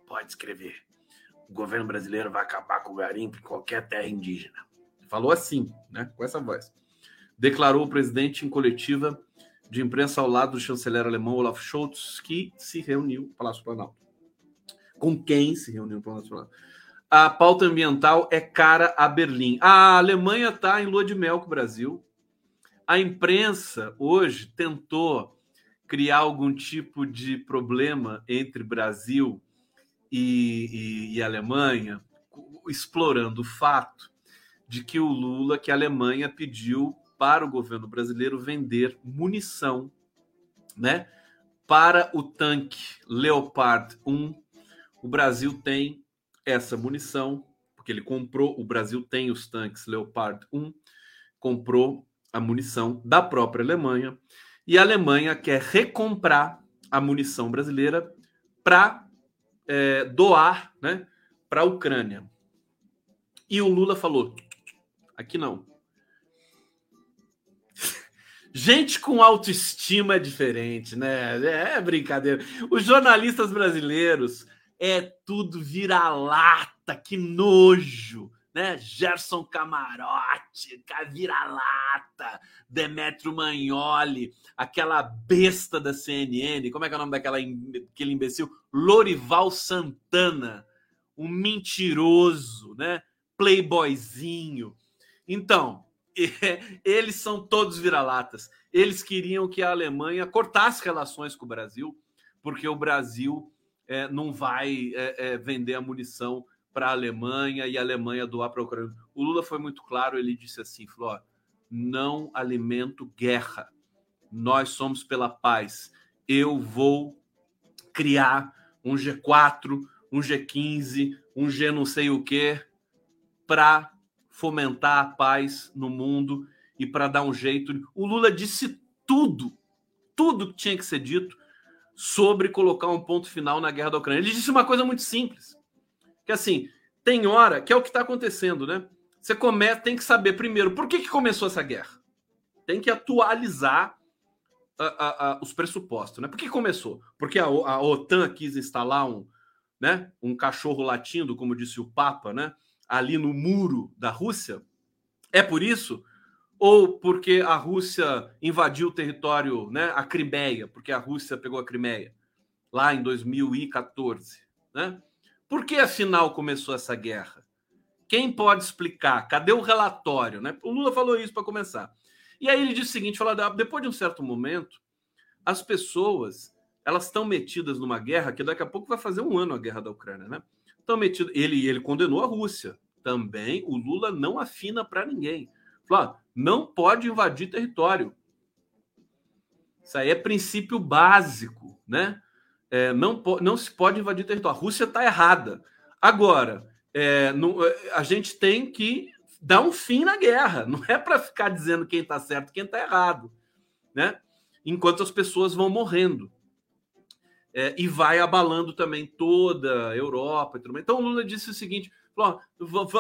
Pode escrever. O governo brasileiro vai acabar com o garimpo em qualquer terra indígena. Falou assim, né? Com essa voz. Declarou o presidente em coletiva de imprensa ao lado do chanceler alemão Olaf Scholz, que se reuniu no Palácio Planalto. Com quem se reuniu no Palácio Planalto? A pauta ambiental é cara a Berlim. A Alemanha está em lua de mel com o Brasil. A imprensa hoje tentou criar algum tipo de problema entre Brasil e, e, e Alemanha, explorando o fato de que o Lula, que a Alemanha pediu para o governo brasileiro vender munição, né? Para o tanque Leopard 1, o Brasil tem essa munição, porque ele comprou, o Brasil tem os tanques Leopard 1, comprou a munição da própria Alemanha, e a Alemanha quer recomprar a munição brasileira para é, doar né, para a Ucrânia. E o Lula falou: aqui não. Gente com autoestima é diferente, né? É brincadeira. Os jornalistas brasileiros é tudo vira-lata, que nojo, né? Gerson Camarote, vira-lata, Demetrio Magnoli, aquela besta da CNN, como é que é o nome daquela imbecil? Lorival Santana, um mentiroso, né? Playboyzinho. Então, eles são todos vira-latas. Eles queriam que a Alemanha cortasse relações com o Brasil, porque o Brasil é, não vai é, é, vender a munição para a Alemanha e a Alemanha doar para a Ucrânia. O Lula foi muito claro, ele disse assim, falou, ó, não alimento guerra. Nós somos pela paz. Eu vou criar um G4, um G15, um G não sei o quê, para fomentar a paz no mundo e para dar um jeito. O Lula disse tudo, tudo que tinha que ser dito sobre colocar um ponto final na guerra da Ucrânia. Ele disse uma coisa muito simples, que assim, tem hora, que é o que está acontecendo, né? Você come, tem que saber primeiro por que, que começou essa guerra. Tem que atualizar a, a, a, os pressupostos, né? Por que começou? Porque a, OTAN quis instalar um, né, um cachorro latindo, como disse o Papa, né, ali no muro da Rússia. É por isso? ou porque a Rússia invadiu o território, né, a Crimeia, porque a Rússia pegou a Crimeia lá em 2014, né? Por que afinal começou essa guerra? Quem pode explicar? Cadê o relatório, né? O Lula falou isso para começar. E aí ele disse o seguinte, fala, depois de um certo momento, as pessoas, elas estão metidas numa guerra que daqui a pouco vai fazer um ano a guerra da Ucrânia, né? Estão metidas, ele ele condenou a Rússia. Também o Lula não afina para ninguém. Falou, não pode invadir território. Isso aí é princípio básico, né? É, não, não se pode invadir território. A Rússia está errada. Agora, é, não, a gente tem que dar um fim na guerra. Não é para ficar dizendo quem está certo quem está errado, né? Enquanto as pessoas vão morrendo. É, e vai abalando também toda a Europa. Então, o Lula disse o seguinte: falou,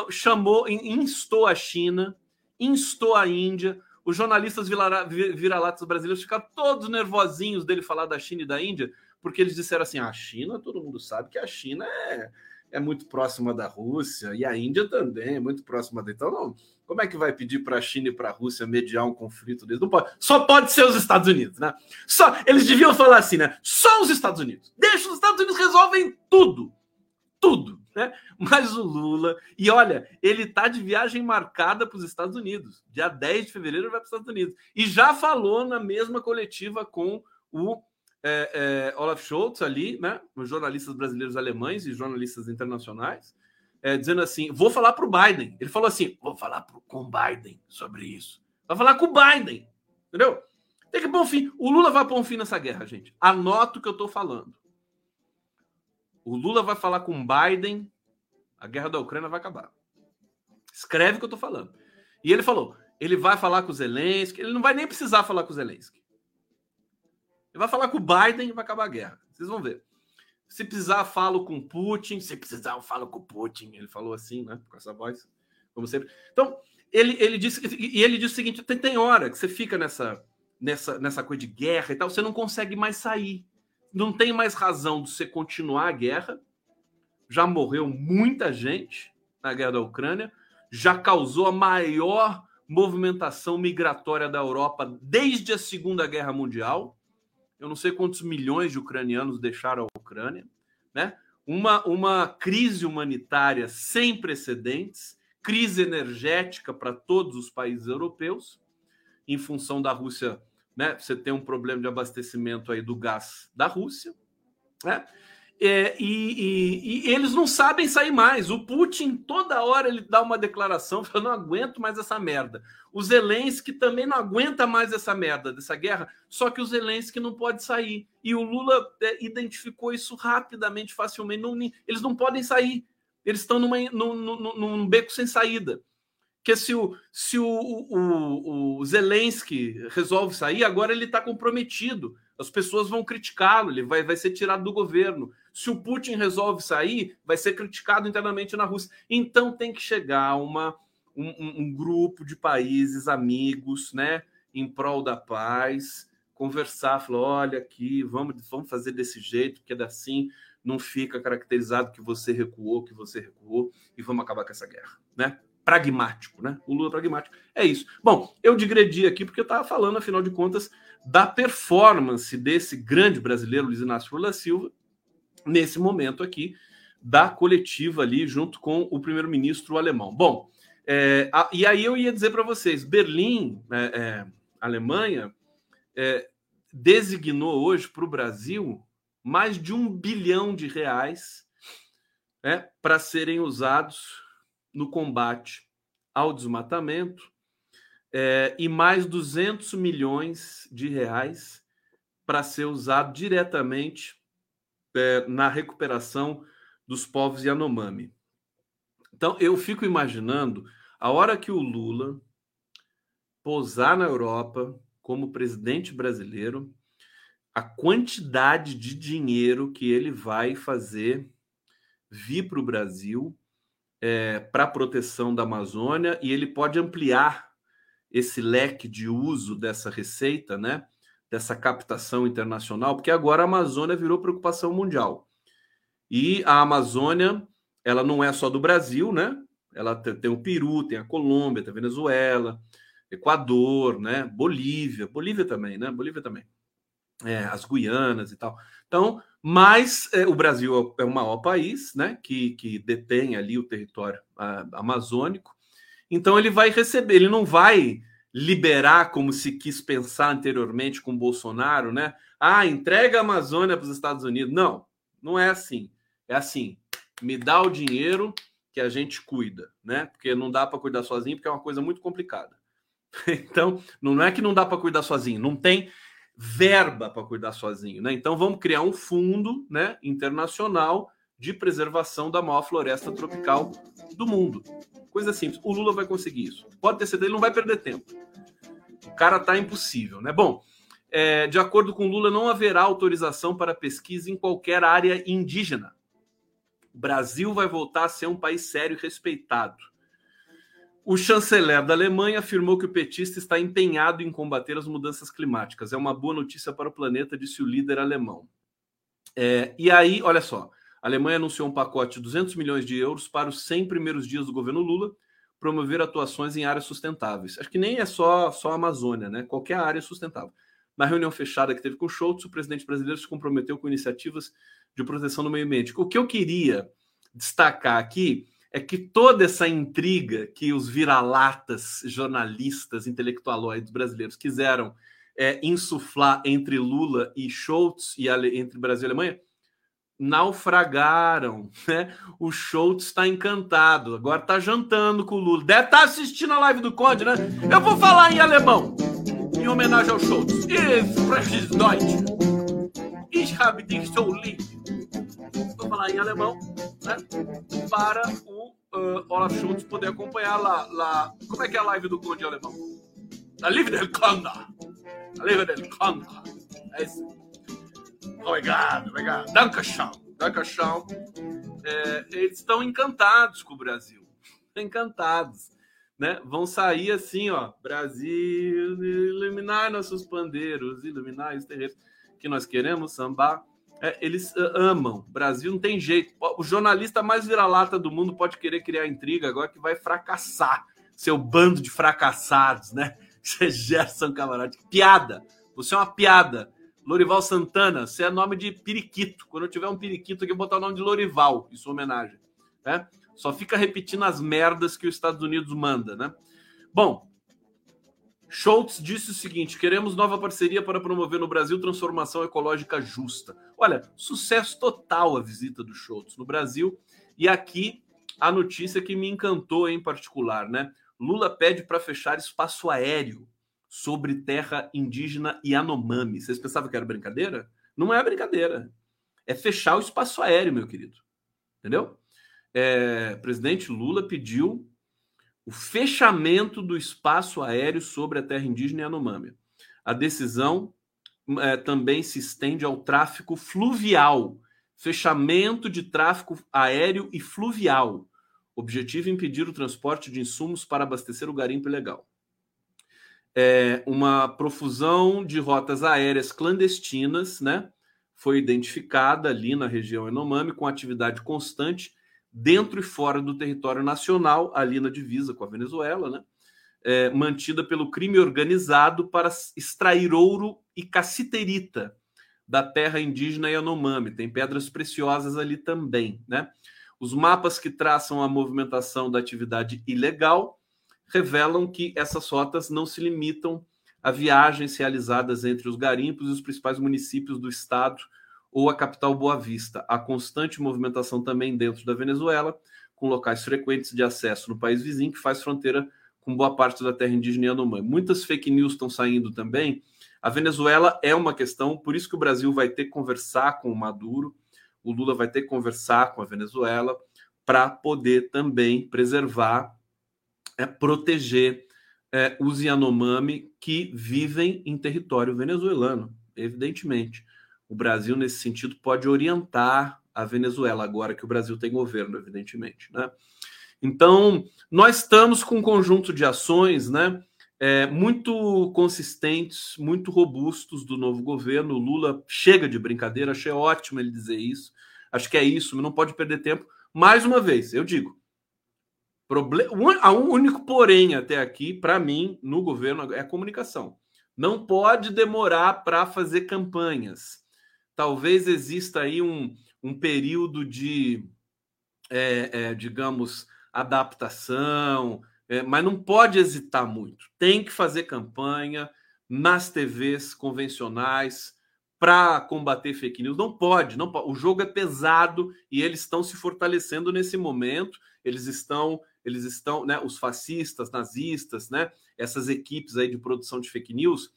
chamou, instou a China instou a Índia. Os jornalistas vira-latas brasileiros ficaram todos nervosinhos dele falar da China e da Índia, porque eles disseram assim: ah, a China, todo mundo sabe que a China é, é muito próxima da Rússia e a Índia também é muito próxima da. Então, não, como é que vai pedir para a China e para a Rússia mediar um conflito desse? Não pode. Só pode ser os Estados Unidos, né? Só, eles deviam falar assim, né? Só os Estados Unidos. Deixa os Estados Unidos resolvem tudo. Tudo né? Mas o Lula, e olha, ele tá de viagem marcada para os Estados Unidos. Dia 10 de fevereiro vai para os Estados Unidos. E já falou na mesma coletiva com o é, é, Olaf Scholz ali, né? Jornalistas brasileiros alemães e jornalistas internacionais, é, dizendo assim: vou falar para o Biden. Ele falou assim: vou falar pro, com o Biden sobre isso. Vai falar com o Biden, entendeu? Tem que pôr um fim. O Lula vai pôr um fim nessa guerra, gente. Anota o que eu estou falando. O Lula vai falar com Biden, a guerra da Ucrânia vai acabar. Escreve o que eu estou falando. E ele falou: ele vai falar com o Zelensky, ele não vai nem precisar falar com o Zelensky. Ele vai falar com o Biden e vai acabar a guerra. Vocês vão ver. Se precisar, falo com Putin. Se precisar, eu falo com Putin. Ele falou assim, né? Com essa voz, como sempre. Então, ele, ele disse e ele disse o seguinte: tem, tem hora que você fica nessa, nessa, nessa coisa de guerra e tal, você não consegue mais sair. Não tem mais razão de você continuar a guerra. Já morreu muita gente na guerra da Ucrânia, já causou a maior movimentação migratória da Europa desde a Segunda Guerra Mundial. Eu não sei quantos milhões de ucranianos deixaram a Ucrânia, né? Uma, uma crise humanitária sem precedentes, crise energética para todos os países europeus, em função da Rússia, né? Você tem um problema de abastecimento aí do gás da Rússia, né? É, e, e, e, eles não sabem sair mais. O Putin, toda hora, ele dá uma declaração: eu não aguento mais essa merda. O Zelensky também não aguenta mais essa merda dessa guerra, só que o Zelensky não pode sair. E o Lula é, identificou isso rapidamente, facilmente. Não, eles não podem sair. Eles estão num, num, num beco sem saída. Porque se o, se o, o, o Zelensky resolve sair, agora ele está comprometido. As pessoas vão criticá-lo, ele vai, vai ser tirado do governo. Se o Putin resolve sair, vai ser criticado internamente na Rússia. Então tem que chegar uma, um, um grupo de países amigos, né, em prol da paz, conversar, falar, olha aqui, vamos, vamos fazer desse jeito, porque é assim não fica caracterizado que você recuou, que você recuou, e vamos acabar com essa guerra, né? Pragmático, né? O Lula pragmático. É isso. Bom, eu digredi aqui porque eu estava falando, afinal de contas, da performance desse grande brasileiro, Luiz Inácio Lula Silva, nesse momento aqui da coletiva ali junto com o primeiro-ministro alemão. Bom, é, a, e aí eu ia dizer para vocês, Berlim, é, é, Alemanha, é, designou hoje para o Brasil mais de um bilhão de reais é, para serem usados no combate ao desmatamento é, e mais 200 milhões de reais para ser usado diretamente é, na recuperação dos povos Yanomami. Então, eu fico imaginando a hora que o Lula pousar na Europa como presidente brasileiro, a quantidade de dinheiro que ele vai fazer vir para o Brasil é, para a proteção da Amazônia e ele pode ampliar esse leque de uso dessa receita, né? dessa captação internacional, porque agora a Amazônia virou preocupação mundial. E a Amazônia, ela não é só do Brasil, né? Ela tem o Peru, tem a Colômbia, tem a Venezuela, Equador, né? Bolívia, Bolívia também, né? Bolívia também. É, as Guianas e tal. Então, mas é, o Brasil é o maior país, né? Que, que detém ali o território a, amazônico. Então ele vai receber, ele não vai liberar como se quis pensar anteriormente com Bolsonaro, né? Ah, entrega a Amazônia para os Estados Unidos. Não, não é assim. É assim, me dá o dinheiro que a gente cuida, né? Porque não dá para cuidar sozinho, porque é uma coisa muito complicada. Então, não é que não dá para cuidar sozinho, não tem verba para cuidar sozinho, né? Então vamos criar um fundo, né, internacional de preservação da maior floresta tropical do mundo. Coisa simples. O Lula vai conseguir isso. Pode ter certeza, ele não vai perder tempo. O cara tá impossível, né? Bom, é, de acordo com Lula, não haverá autorização para pesquisa em qualquer área indígena. O Brasil vai voltar a ser um país sério e respeitado. O chanceler da Alemanha afirmou que o petista está empenhado em combater as mudanças climáticas. É uma boa notícia para o planeta, disse o líder alemão. É, e aí, olha só, a Alemanha anunciou um pacote de 200 milhões de euros para os 100 primeiros dias do governo Lula, promover atuações em áreas sustentáveis. Acho que nem é só, só a Amazônia, né? Qualquer área sustentável. Na reunião fechada que teve com o Schultz, o presidente brasileiro se comprometeu com iniciativas de proteção do meio ambiente. O que eu queria destacar aqui é que toda essa intriga que os vira-latas, jornalistas, intelectualoides brasileiros quiseram é, insuflar entre Lula e Schultz e entre Brasil e Alemanha naufragaram, né? O Schultz está encantado, agora está jantando com o Lula. Deve estar tá assistindo a live do Conde, né? Eu vou falar em alemão, em homenagem ao Schultz. Deutsch. Ich habe dich so lieb. Vou falar em alemão, né? Para o uh, Olaf Schultz poder acompanhar lá, lá. Como é que é a live do Conde em alemão? A live del Conde. A live del Conde. É isso. Obrigado, obrigado. Dankeschön. da Cachal, é, eles estão encantados com o Brasil. Encantados. Né? Vão sair assim, ó. Brasil, iluminar nossos pandeiros, iluminar os terreiros que nós queremos sambar. É, eles uh, amam. Brasil não tem jeito. O jornalista mais vira-lata do mundo pode querer criar intriga agora que vai fracassar. Seu bando de fracassados, né? Você Gerson Camarade. Piada. Você é uma piada. Lorival Santana, você é nome de periquito. Quando eu tiver um periquito aqui, eu vou botar o nome de Lorival, em sua homenagem. Né? Só fica repetindo as merdas que os Estados Unidos manda, né? Bom, Schultz disse o seguinte: queremos nova parceria para promover no Brasil transformação ecológica justa. Olha, sucesso total a visita do Schultz no Brasil. E aqui a notícia que me encantou em particular, né? Lula pede para fechar espaço aéreo sobre terra indígena Yanomami. Vocês pensavam que era brincadeira? Não é brincadeira. É fechar o espaço aéreo, meu querido. Entendeu? É, presidente Lula pediu o fechamento do espaço aéreo sobre a terra indígena Yanomami. A decisão é, também se estende ao tráfico fluvial, fechamento de tráfego aéreo e fluvial. Objetivo impedir o transporte de insumos para abastecer o garimpo ilegal. É, uma profusão de rotas aéreas clandestinas, né? Foi identificada ali na região Yanomami com atividade constante dentro e fora do território nacional, ali na divisa com a Venezuela, né? É, mantida pelo crime organizado para extrair ouro e cassiterita da terra indígena Yanomami. Tem pedras preciosas ali também, né? Os mapas que traçam a movimentação da atividade ilegal revelam que essas rotas não se limitam a viagens realizadas entre os garimpos e os principais municípios do estado ou a capital Boa Vista. Há constante movimentação também dentro da Venezuela, com locais frequentes de acesso no país vizinho, que faz fronteira com boa parte da terra indígena Yanomami. Muitas fake news estão saindo também. A Venezuela é uma questão, por isso que o Brasil vai ter que conversar com o Maduro, o Lula vai ter que conversar com a Venezuela para poder também preservar, é, proteger é, os Yanomami que vivem em território venezuelano, evidentemente o Brasil, nesse sentido, pode orientar a Venezuela, agora que o Brasil tem governo, evidentemente. Né? Então, nós estamos com um conjunto de ações né, é, muito consistentes, muito robustos do novo governo. O Lula chega de brincadeira, achei ótimo ele dizer isso. Acho que é isso, não pode perder tempo. Mais uma vez, eu digo, problema, o único porém até aqui, para mim, no governo, é a comunicação. Não pode demorar para fazer campanhas talvez exista aí um, um período de, é, é, digamos, adaptação, é, mas não pode hesitar muito. Tem que fazer campanha nas TVs convencionais para combater fake news. Não pode, não pode. O jogo é pesado e eles estão se fortalecendo nesse momento. Eles estão, eles estão, né? Os fascistas, nazistas, né? Essas equipes aí de produção de fake news,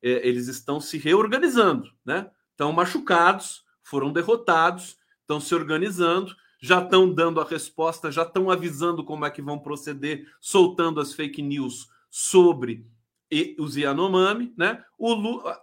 é, eles estão se reorganizando, né? Estão machucados, foram derrotados, estão se organizando, já estão dando a resposta, já estão avisando como é que vão proceder, soltando as fake news sobre os Yanomami, né? O Lula,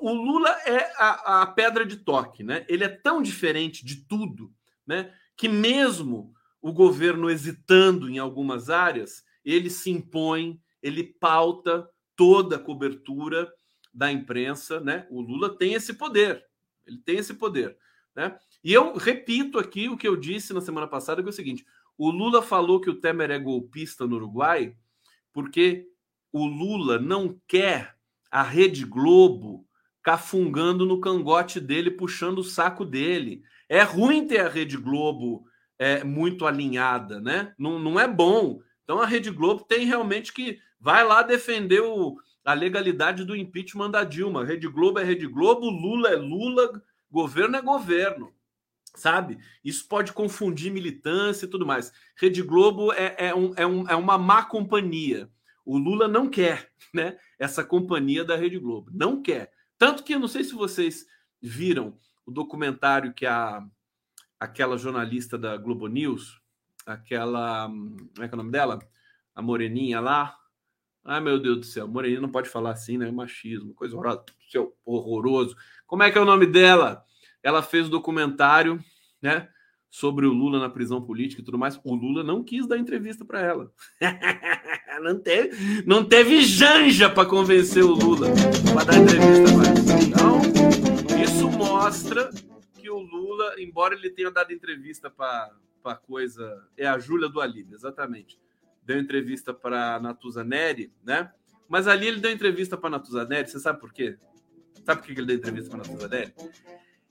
o Lula é a, a, pedra de toque, né? Ele é tão diferente de tudo, né? Que mesmo o governo hesitando em algumas áreas, ele se impõe, ele pauta toda a cobertura da imprensa, né? O Lula tem esse poder, ele tem esse poder, né? E eu repito aqui o que eu disse na semana passada, que é o seguinte: o Lula falou que o Temer é golpista no Uruguai porque o Lula não quer a Rede Globo cafungando no cangote dele, puxando o saco dele. É ruim ter a Rede Globo é, muito alinhada, né? Não, não é bom. Então a Rede Globo tem realmente que vai lá defender o, a legalidade do impeachment da Dilma. Rede Globo é Rede Globo, Lula é Lula, governo é governo, sabe? Isso pode confundir militância e tudo mais. Rede Globo é, é, um, é, um, é uma má companhia. O Lula não quer né, essa companhia da Rede Globo. Não quer. Tanto que eu não sei se vocês viram o documentário que a aquela jornalista da Globo News, aquela. Como é que é o nome dela? A Moreninha lá, Ai, meu Deus do céu, Moreninha não pode falar assim, né? Machismo, coisa horrorosa, horroroso. Como é que é o nome dela? Ela fez o documentário. né? Sobre o Lula na prisão política e tudo mais. O Lula não quis dar entrevista para ela. não, teve, não teve janja para convencer o Lula para dar entrevista. Então, isso mostra que o Lula, embora ele tenha dado entrevista para coisa. É a Júlia do Alívio, exatamente. Deu entrevista para Natuza Neri, né? Mas ali ele deu entrevista para Natuza Neri, você sabe por quê? Sabe por que ele deu entrevista para Natuza Neri?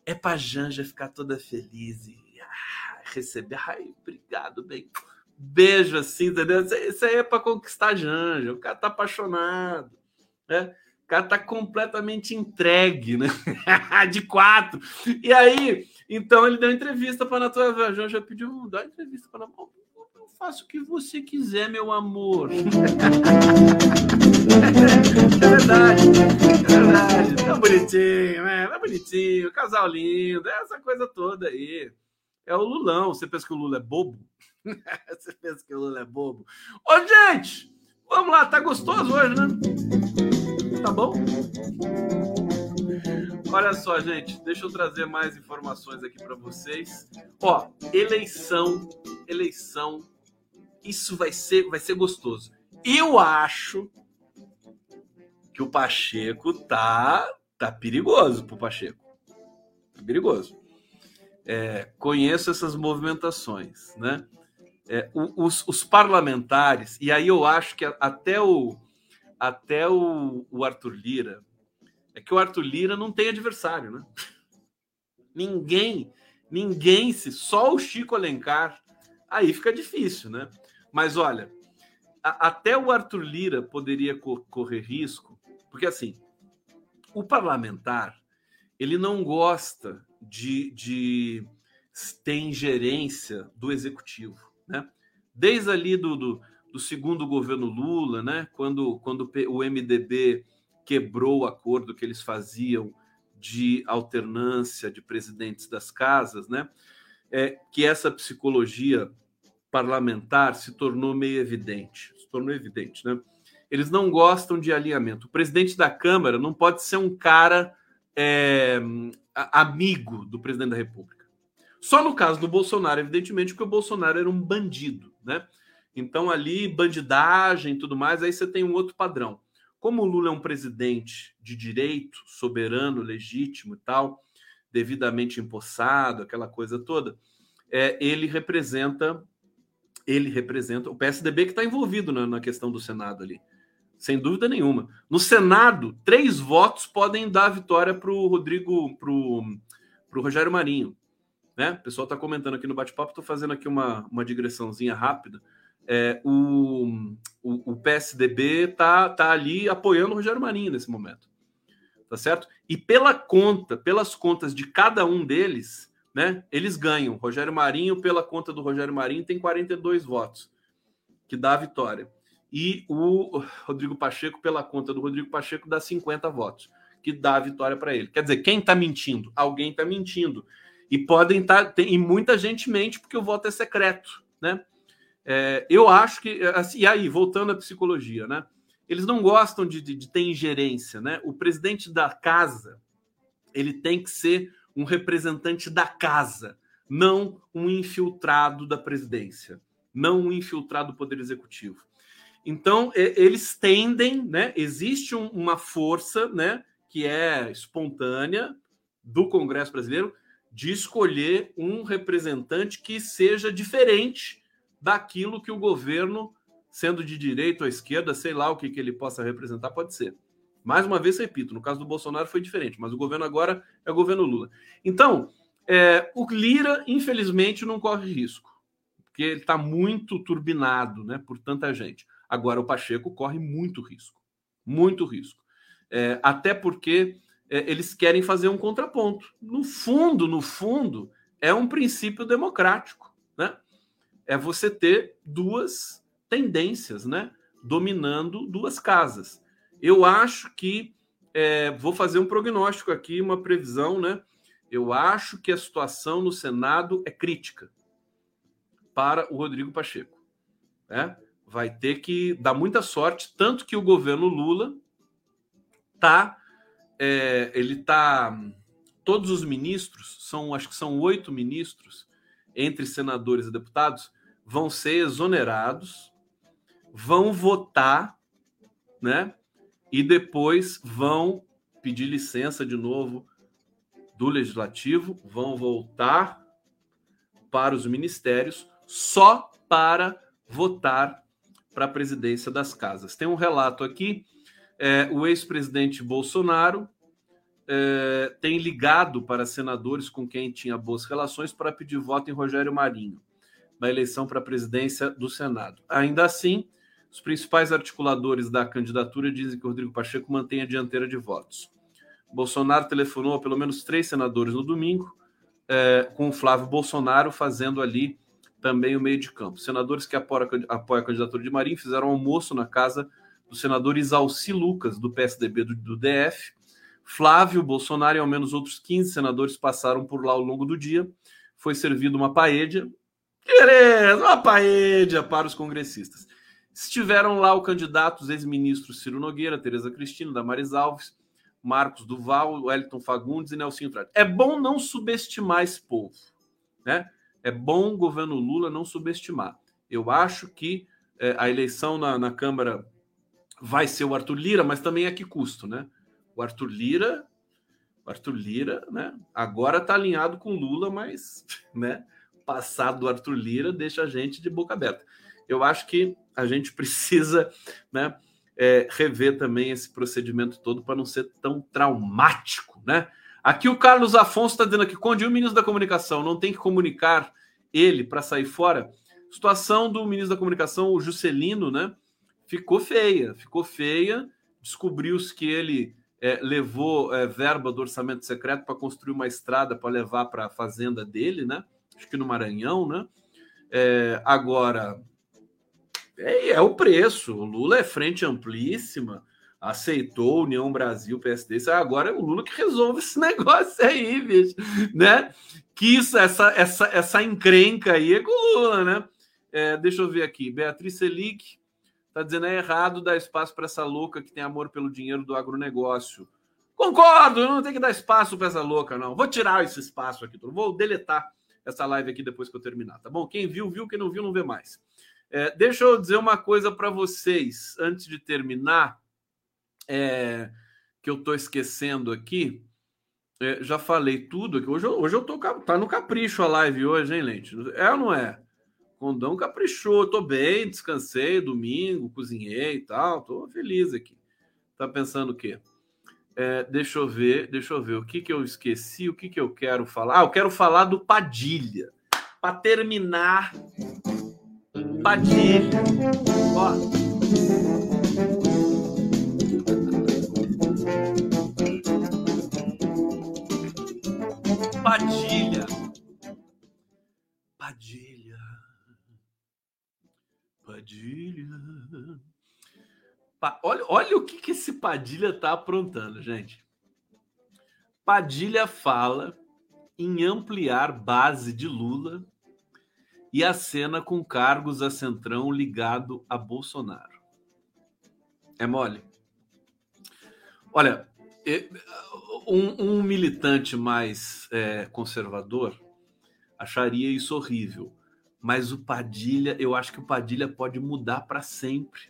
É para Janja ficar toda feliz e ah, receber. Ai, obrigado, bem. Beijo assim, entendeu? Isso aí é para conquistar a Janja. O cara tá apaixonado, né? O cara tá completamente entregue, né? De quatro. E aí, então ele deu entrevista para Natuza. Janja pediu, dá entrevista para a faço o que você quiser, meu amor. é verdade, é verdade. Tá bonitinho, né? Tá bonitinho, casal lindo, essa coisa toda aí. É o Lulão. Você pensa que o Lula é bobo? você pensa que o Lula é bobo? Ô, gente, vamos lá, tá gostoso hoje, né? Tá bom? Olha só, gente, deixa eu trazer mais informações aqui para vocês. Ó, eleição, eleição isso vai ser, vai ser gostoso. Eu acho que o Pacheco tá, tá perigoso pro Pacheco. Tá perigoso. É, conheço essas movimentações, né? É, os, os, parlamentares, e aí eu acho que até o até o, o Arthur Lira, é que o Arthur Lira não tem adversário, né? Ninguém, ninguém se, só o Chico Alencar, aí fica difícil, né? Mas olha, a, até o Arthur Lira poderia co correr risco, porque assim, o parlamentar ele não gosta de, de ter ingerência do executivo, né? Desde ali do, do, do segundo governo Lula, né? Quando, quando o MDB quebrou o acordo que eles faziam de alternância de presidentes das casas, né? É, que essa psicologia parlamentar se tornou meio evidente. Se tornou evidente, né? Eles não gostam de alinhamento. O presidente da Câmara não pode ser um cara é, amigo do presidente da República. Só no caso do Bolsonaro, evidentemente, porque o Bolsonaro era um bandido, né? Então, ali, bandidagem e tudo mais, aí você tem um outro padrão. Como o Lula é um presidente de direito, soberano, legítimo e tal, devidamente empossado, aquela coisa toda, é, ele representa ele representa o PSDB que está envolvido na, na, questão do Senado ali, sem dúvida nenhuma. No Senado, três votos podem dar vitória para o Rodrigo, para o Rogério Marinho. Né? O pessoal está comentando aqui no bate-papo, estou fazendo aqui uma, uma digressãozinha rápida. É, o, o, o, PSDB está tá ali apoiando o Rogério Marinho nesse momento. Tá certo? E pela conta, pelas contas de cada um deles, né? Eles ganham. Rogério Marinho, pela conta do Rogério Marinho, tem 42 votos, que dá a vitória. E o Rodrigo Pacheco, pela conta do Rodrigo Pacheco, dá 50 votos, que dá a vitória para ele. Quer dizer, quem está mentindo? Alguém está mentindo. E podem estar. Tá, e muita gente mente porque o voto é secreto, né? É, eu acho que. Assim, e aí, voltando à psicologia, né? Eles não gostam de, de, de ter ingerência, né? O presidente da casa ele tem que ser um representante da casa, não um infiltrado da presidência, não um infiltrado do poder executivo. Então, eles tendem, né? Existe um, uma força, né? Que é espontânea do Congresso brasileiro de escolher um representante que seja diferente daquilo que o governo, sendo de direita ou esquerda, sei lá o que, que ele possa representar, pode ser. Mais uma vez, repito, no caso do Bolsonaro foi diferente, mas o governo agora é o governo Lula. Então, é, o Lira, infelizmente, não corre risco, porque ele está muito turbinado né, por tanta gente. Agora, o Pacheco corre muito risco, muito risco. É, até porque é, eles querem fazer um contraponto. No fundo, no fundo, é um princípio democrático. Né? É você ter duas tendências né, dominando duas casas. Eu acho que é, vou fazer um prognóstico aqui, uma previsão, né? Eu acho que a situação no Senado é crítica para o Rodrigo Pacheco. Né? Vai ter que dar muita sorte, tanto que o governo Lula tá, é, ele tá todos os ministros, são acho que são oito ministros, entre senadores e deputados, vão ser exonerados, vão votar, né? E depois vão pedir licença de novo do legislativo, vão voltar para os ministérios só para votar para a presidência das casas. Tem um relato aqui: é, o ex-presidente Bolsonaro é, tem ligado para senadores com quem tinha boas relações para pedir voto em Rogério Marinho, na eleição para a presidência do Senado. Ainda assim, os principais articuladores da candidatura dizem que Rodrigo Pacheco mantém a dianteira de votos. Bolsonaro telefonou a pelo menos três senadores no domingo, é, com o Flávio Bolsonaro fazendo ali também o meio de campo. Senadores que apoiam, a candidatura de Marinho fizeram almoço na casa do senador Isalci Lucas, do PSDB do, do DF. Flávio Bolsonaro e ao menos outros 15 senadores passaram por lá ao longo do dia. Foi servido uma paella. Beleza, uma paella para os congressistas. Estiveram lá o candidato, os ex-ministros Ciro Nogueira, Tereza Cristina, Damares Alves, Marcos Duval, Wellington Fagundes e Nelson Trade. É bom não subestimar esse povo, né? É bom o governo Lula não subestimar. Eu acho que é, a eleição na, na, Câmara vai ser o Arthur Lira, mas também a que custo, né? O Arthur Lira, o Arthur Lira, né? Agora está alinhado com Lula, mas, né? Passado do Arthur Lira deixa a gente de boca aberta. Eu acho que a gente precisa, né? É, rever também esse procedimento todo para não ser tão traumático, né? Aqui o Carlos Afonso está dizendo aqui, Conde, o ministro da Comunicação não tem que comunicar ele para sair fora. Situação do ministro da Comunicação, o Juscelino, né? Ficou feia, ficou feia. Descobriu-se que ele é, levou é, verba do orçamento secreto para construir uma estrada para levar para a fazenda dele, né? Acho que no Maranhão, né? É, agora, é, é, o preço. O Lula é frente amplíssima aceitou União Brasil, PSD. Agora é o Lula que resolve esse negócio aí, bicho, né? Que isso, essa, essa, essa encrenca aí é com o Lula, né? É, deixa eu ver aqui. Beatriz Selic tá dizendo é errado dar espaço para essa louca que tem amor pelo dinheiro do agronegócio. Concordo, não tem que dar espaço para essa louca, não. Vou tirar esse espaço aqui, vou deletar essa live aqui depois que eu terminar, tá bom? Quem viu, viu, quem não viu, não vê mais. É, deixa eu dizer uma coisa para vocês antes de terminar é, que eu estou esquecendo aqui. É, já falei tudo aqui. Hoje, hoje eu tô tá no capricho a live hoje, hein, Lente? É ou não é? Condão caprichou, tô bem, descansei domingo, cozinhei e tal, tô feliz aqui. Tá pensando o quê? É, deixa eu ver, deixa eu ver o que que eu esqueci, o que que eu quero falar. Ah, eu quero falar do Padilha. Para terminar, Padilha. Ó, Padilha. Padilha. Padilha. Pa... Olha, olha o que, que esse Padilha tá aprontando, gente. Padilha fala em ampliar base de Lula e a cena com cargos a Centrão ligado a Bolsonaro. É mole? Olha, um, um militante mais é, conservador acharia isso horrível. Mas o Padilha, eu acho que o Padilha pode mudar para sempre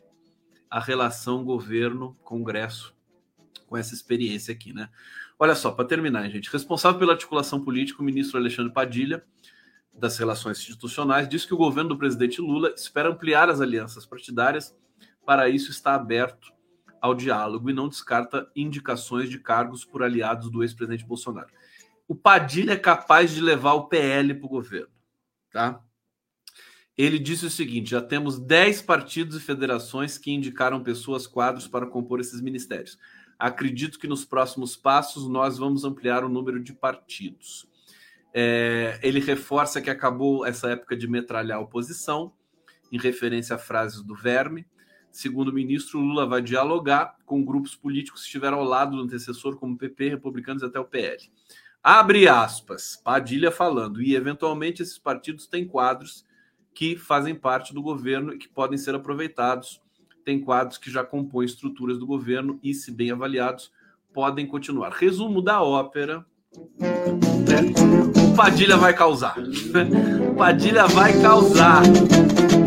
a relação governo-congresso com essa experiência aqui, né? Olha só, para terminar, gente, responsável pela articulação política, o ministro Alexandre Padilha, das Relações Institucionais, disse que o governo do presidente Lula espera ampliar as alianças partidárias. Para isso, está aberto ao diálogo e não descarta indicações de cargos por aliados do ex-presidente Bolsonaro. O Padilha é capaz de levar o PL para o governo, tá? Ele disse o seguinte: já temos 10 partidos e federações que indicaram pessoas quadros para compor esses ministérios. Acredito que nos próximos passos nós vamos ampliar o número de partidos. É, ele reforça que acabou essa época de metralhar a oposição, em referência a frases do Verme Segundo o ministro, Lula vai dialogar com grupos políticos que estiveram ao lado do antecessor, como PP, republicanos até o PL. Abre aspas, Padilha falando, e eventualmente esses partidos têm quadros que fazem parte do governo e que podem ser aproveitados. Tem quadros que já compõem estruturas do governo e, se bem avaliados, podem continuar. Resumo da ópera, É. O Padilha vai causar. O Padilha vai causar.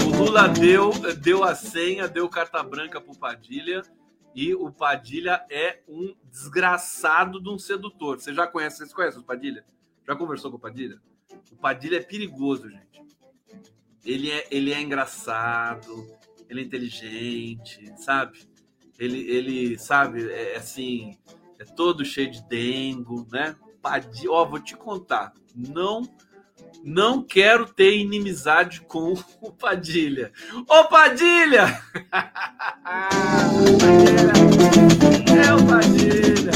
O Lula deu, deu a senha, deu carta branca pro Padilha. E o Padilha é um desgraçado de um sedutor. Você já conhece, vocês conhecem o Padilha? Já conversou com o Padilha? O Padilha é perigoso, gente. Ele é, ele é engraçado, ele é inteligente, sabe? Ele, ele sabe, é assim, é todo cheio de dengo, né? Padilha, ó, vou te contar, não não quero ter inimizade com o Padilha. Ô Padilha! é o Padilha!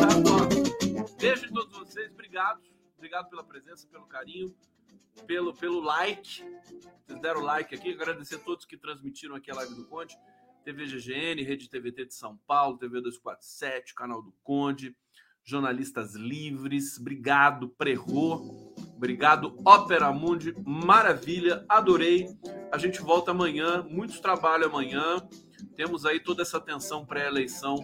Tá? Beijo em todos vocês, obrigado. Obrigado pela presença, pelo carinho, pelo, pelo like. Vocês deram like aqui. Agradecer a todos que transmitiram aqui a live do Conde. TV GGN, Rede TVT de São Paulo, TV 247, canal do Conde, Jornalistas Livres, obrigado, Prerro, obrigado, Ópera Mundi, maravilha, adorei. A gente volta amanhã, muito trabalho amanhã. Temos aí toda essa tensão pré-eleição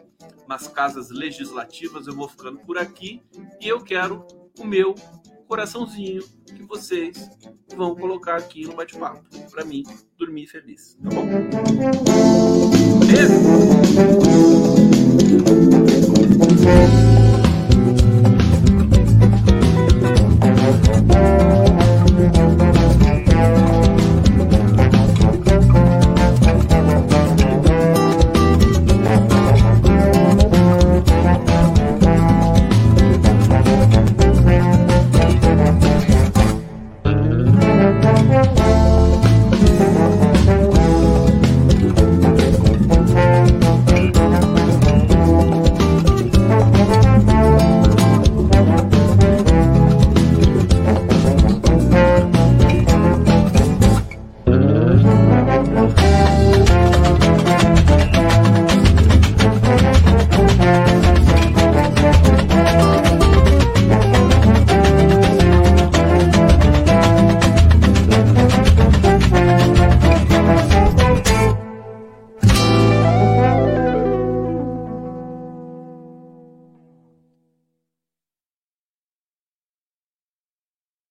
nas casas legislativas. Eu vou ficando por aqui e eu quero o meu coraçãozinho que vocês vão colocar aqui no bate-papo para mim dormir feliz, tá bom? Beijo.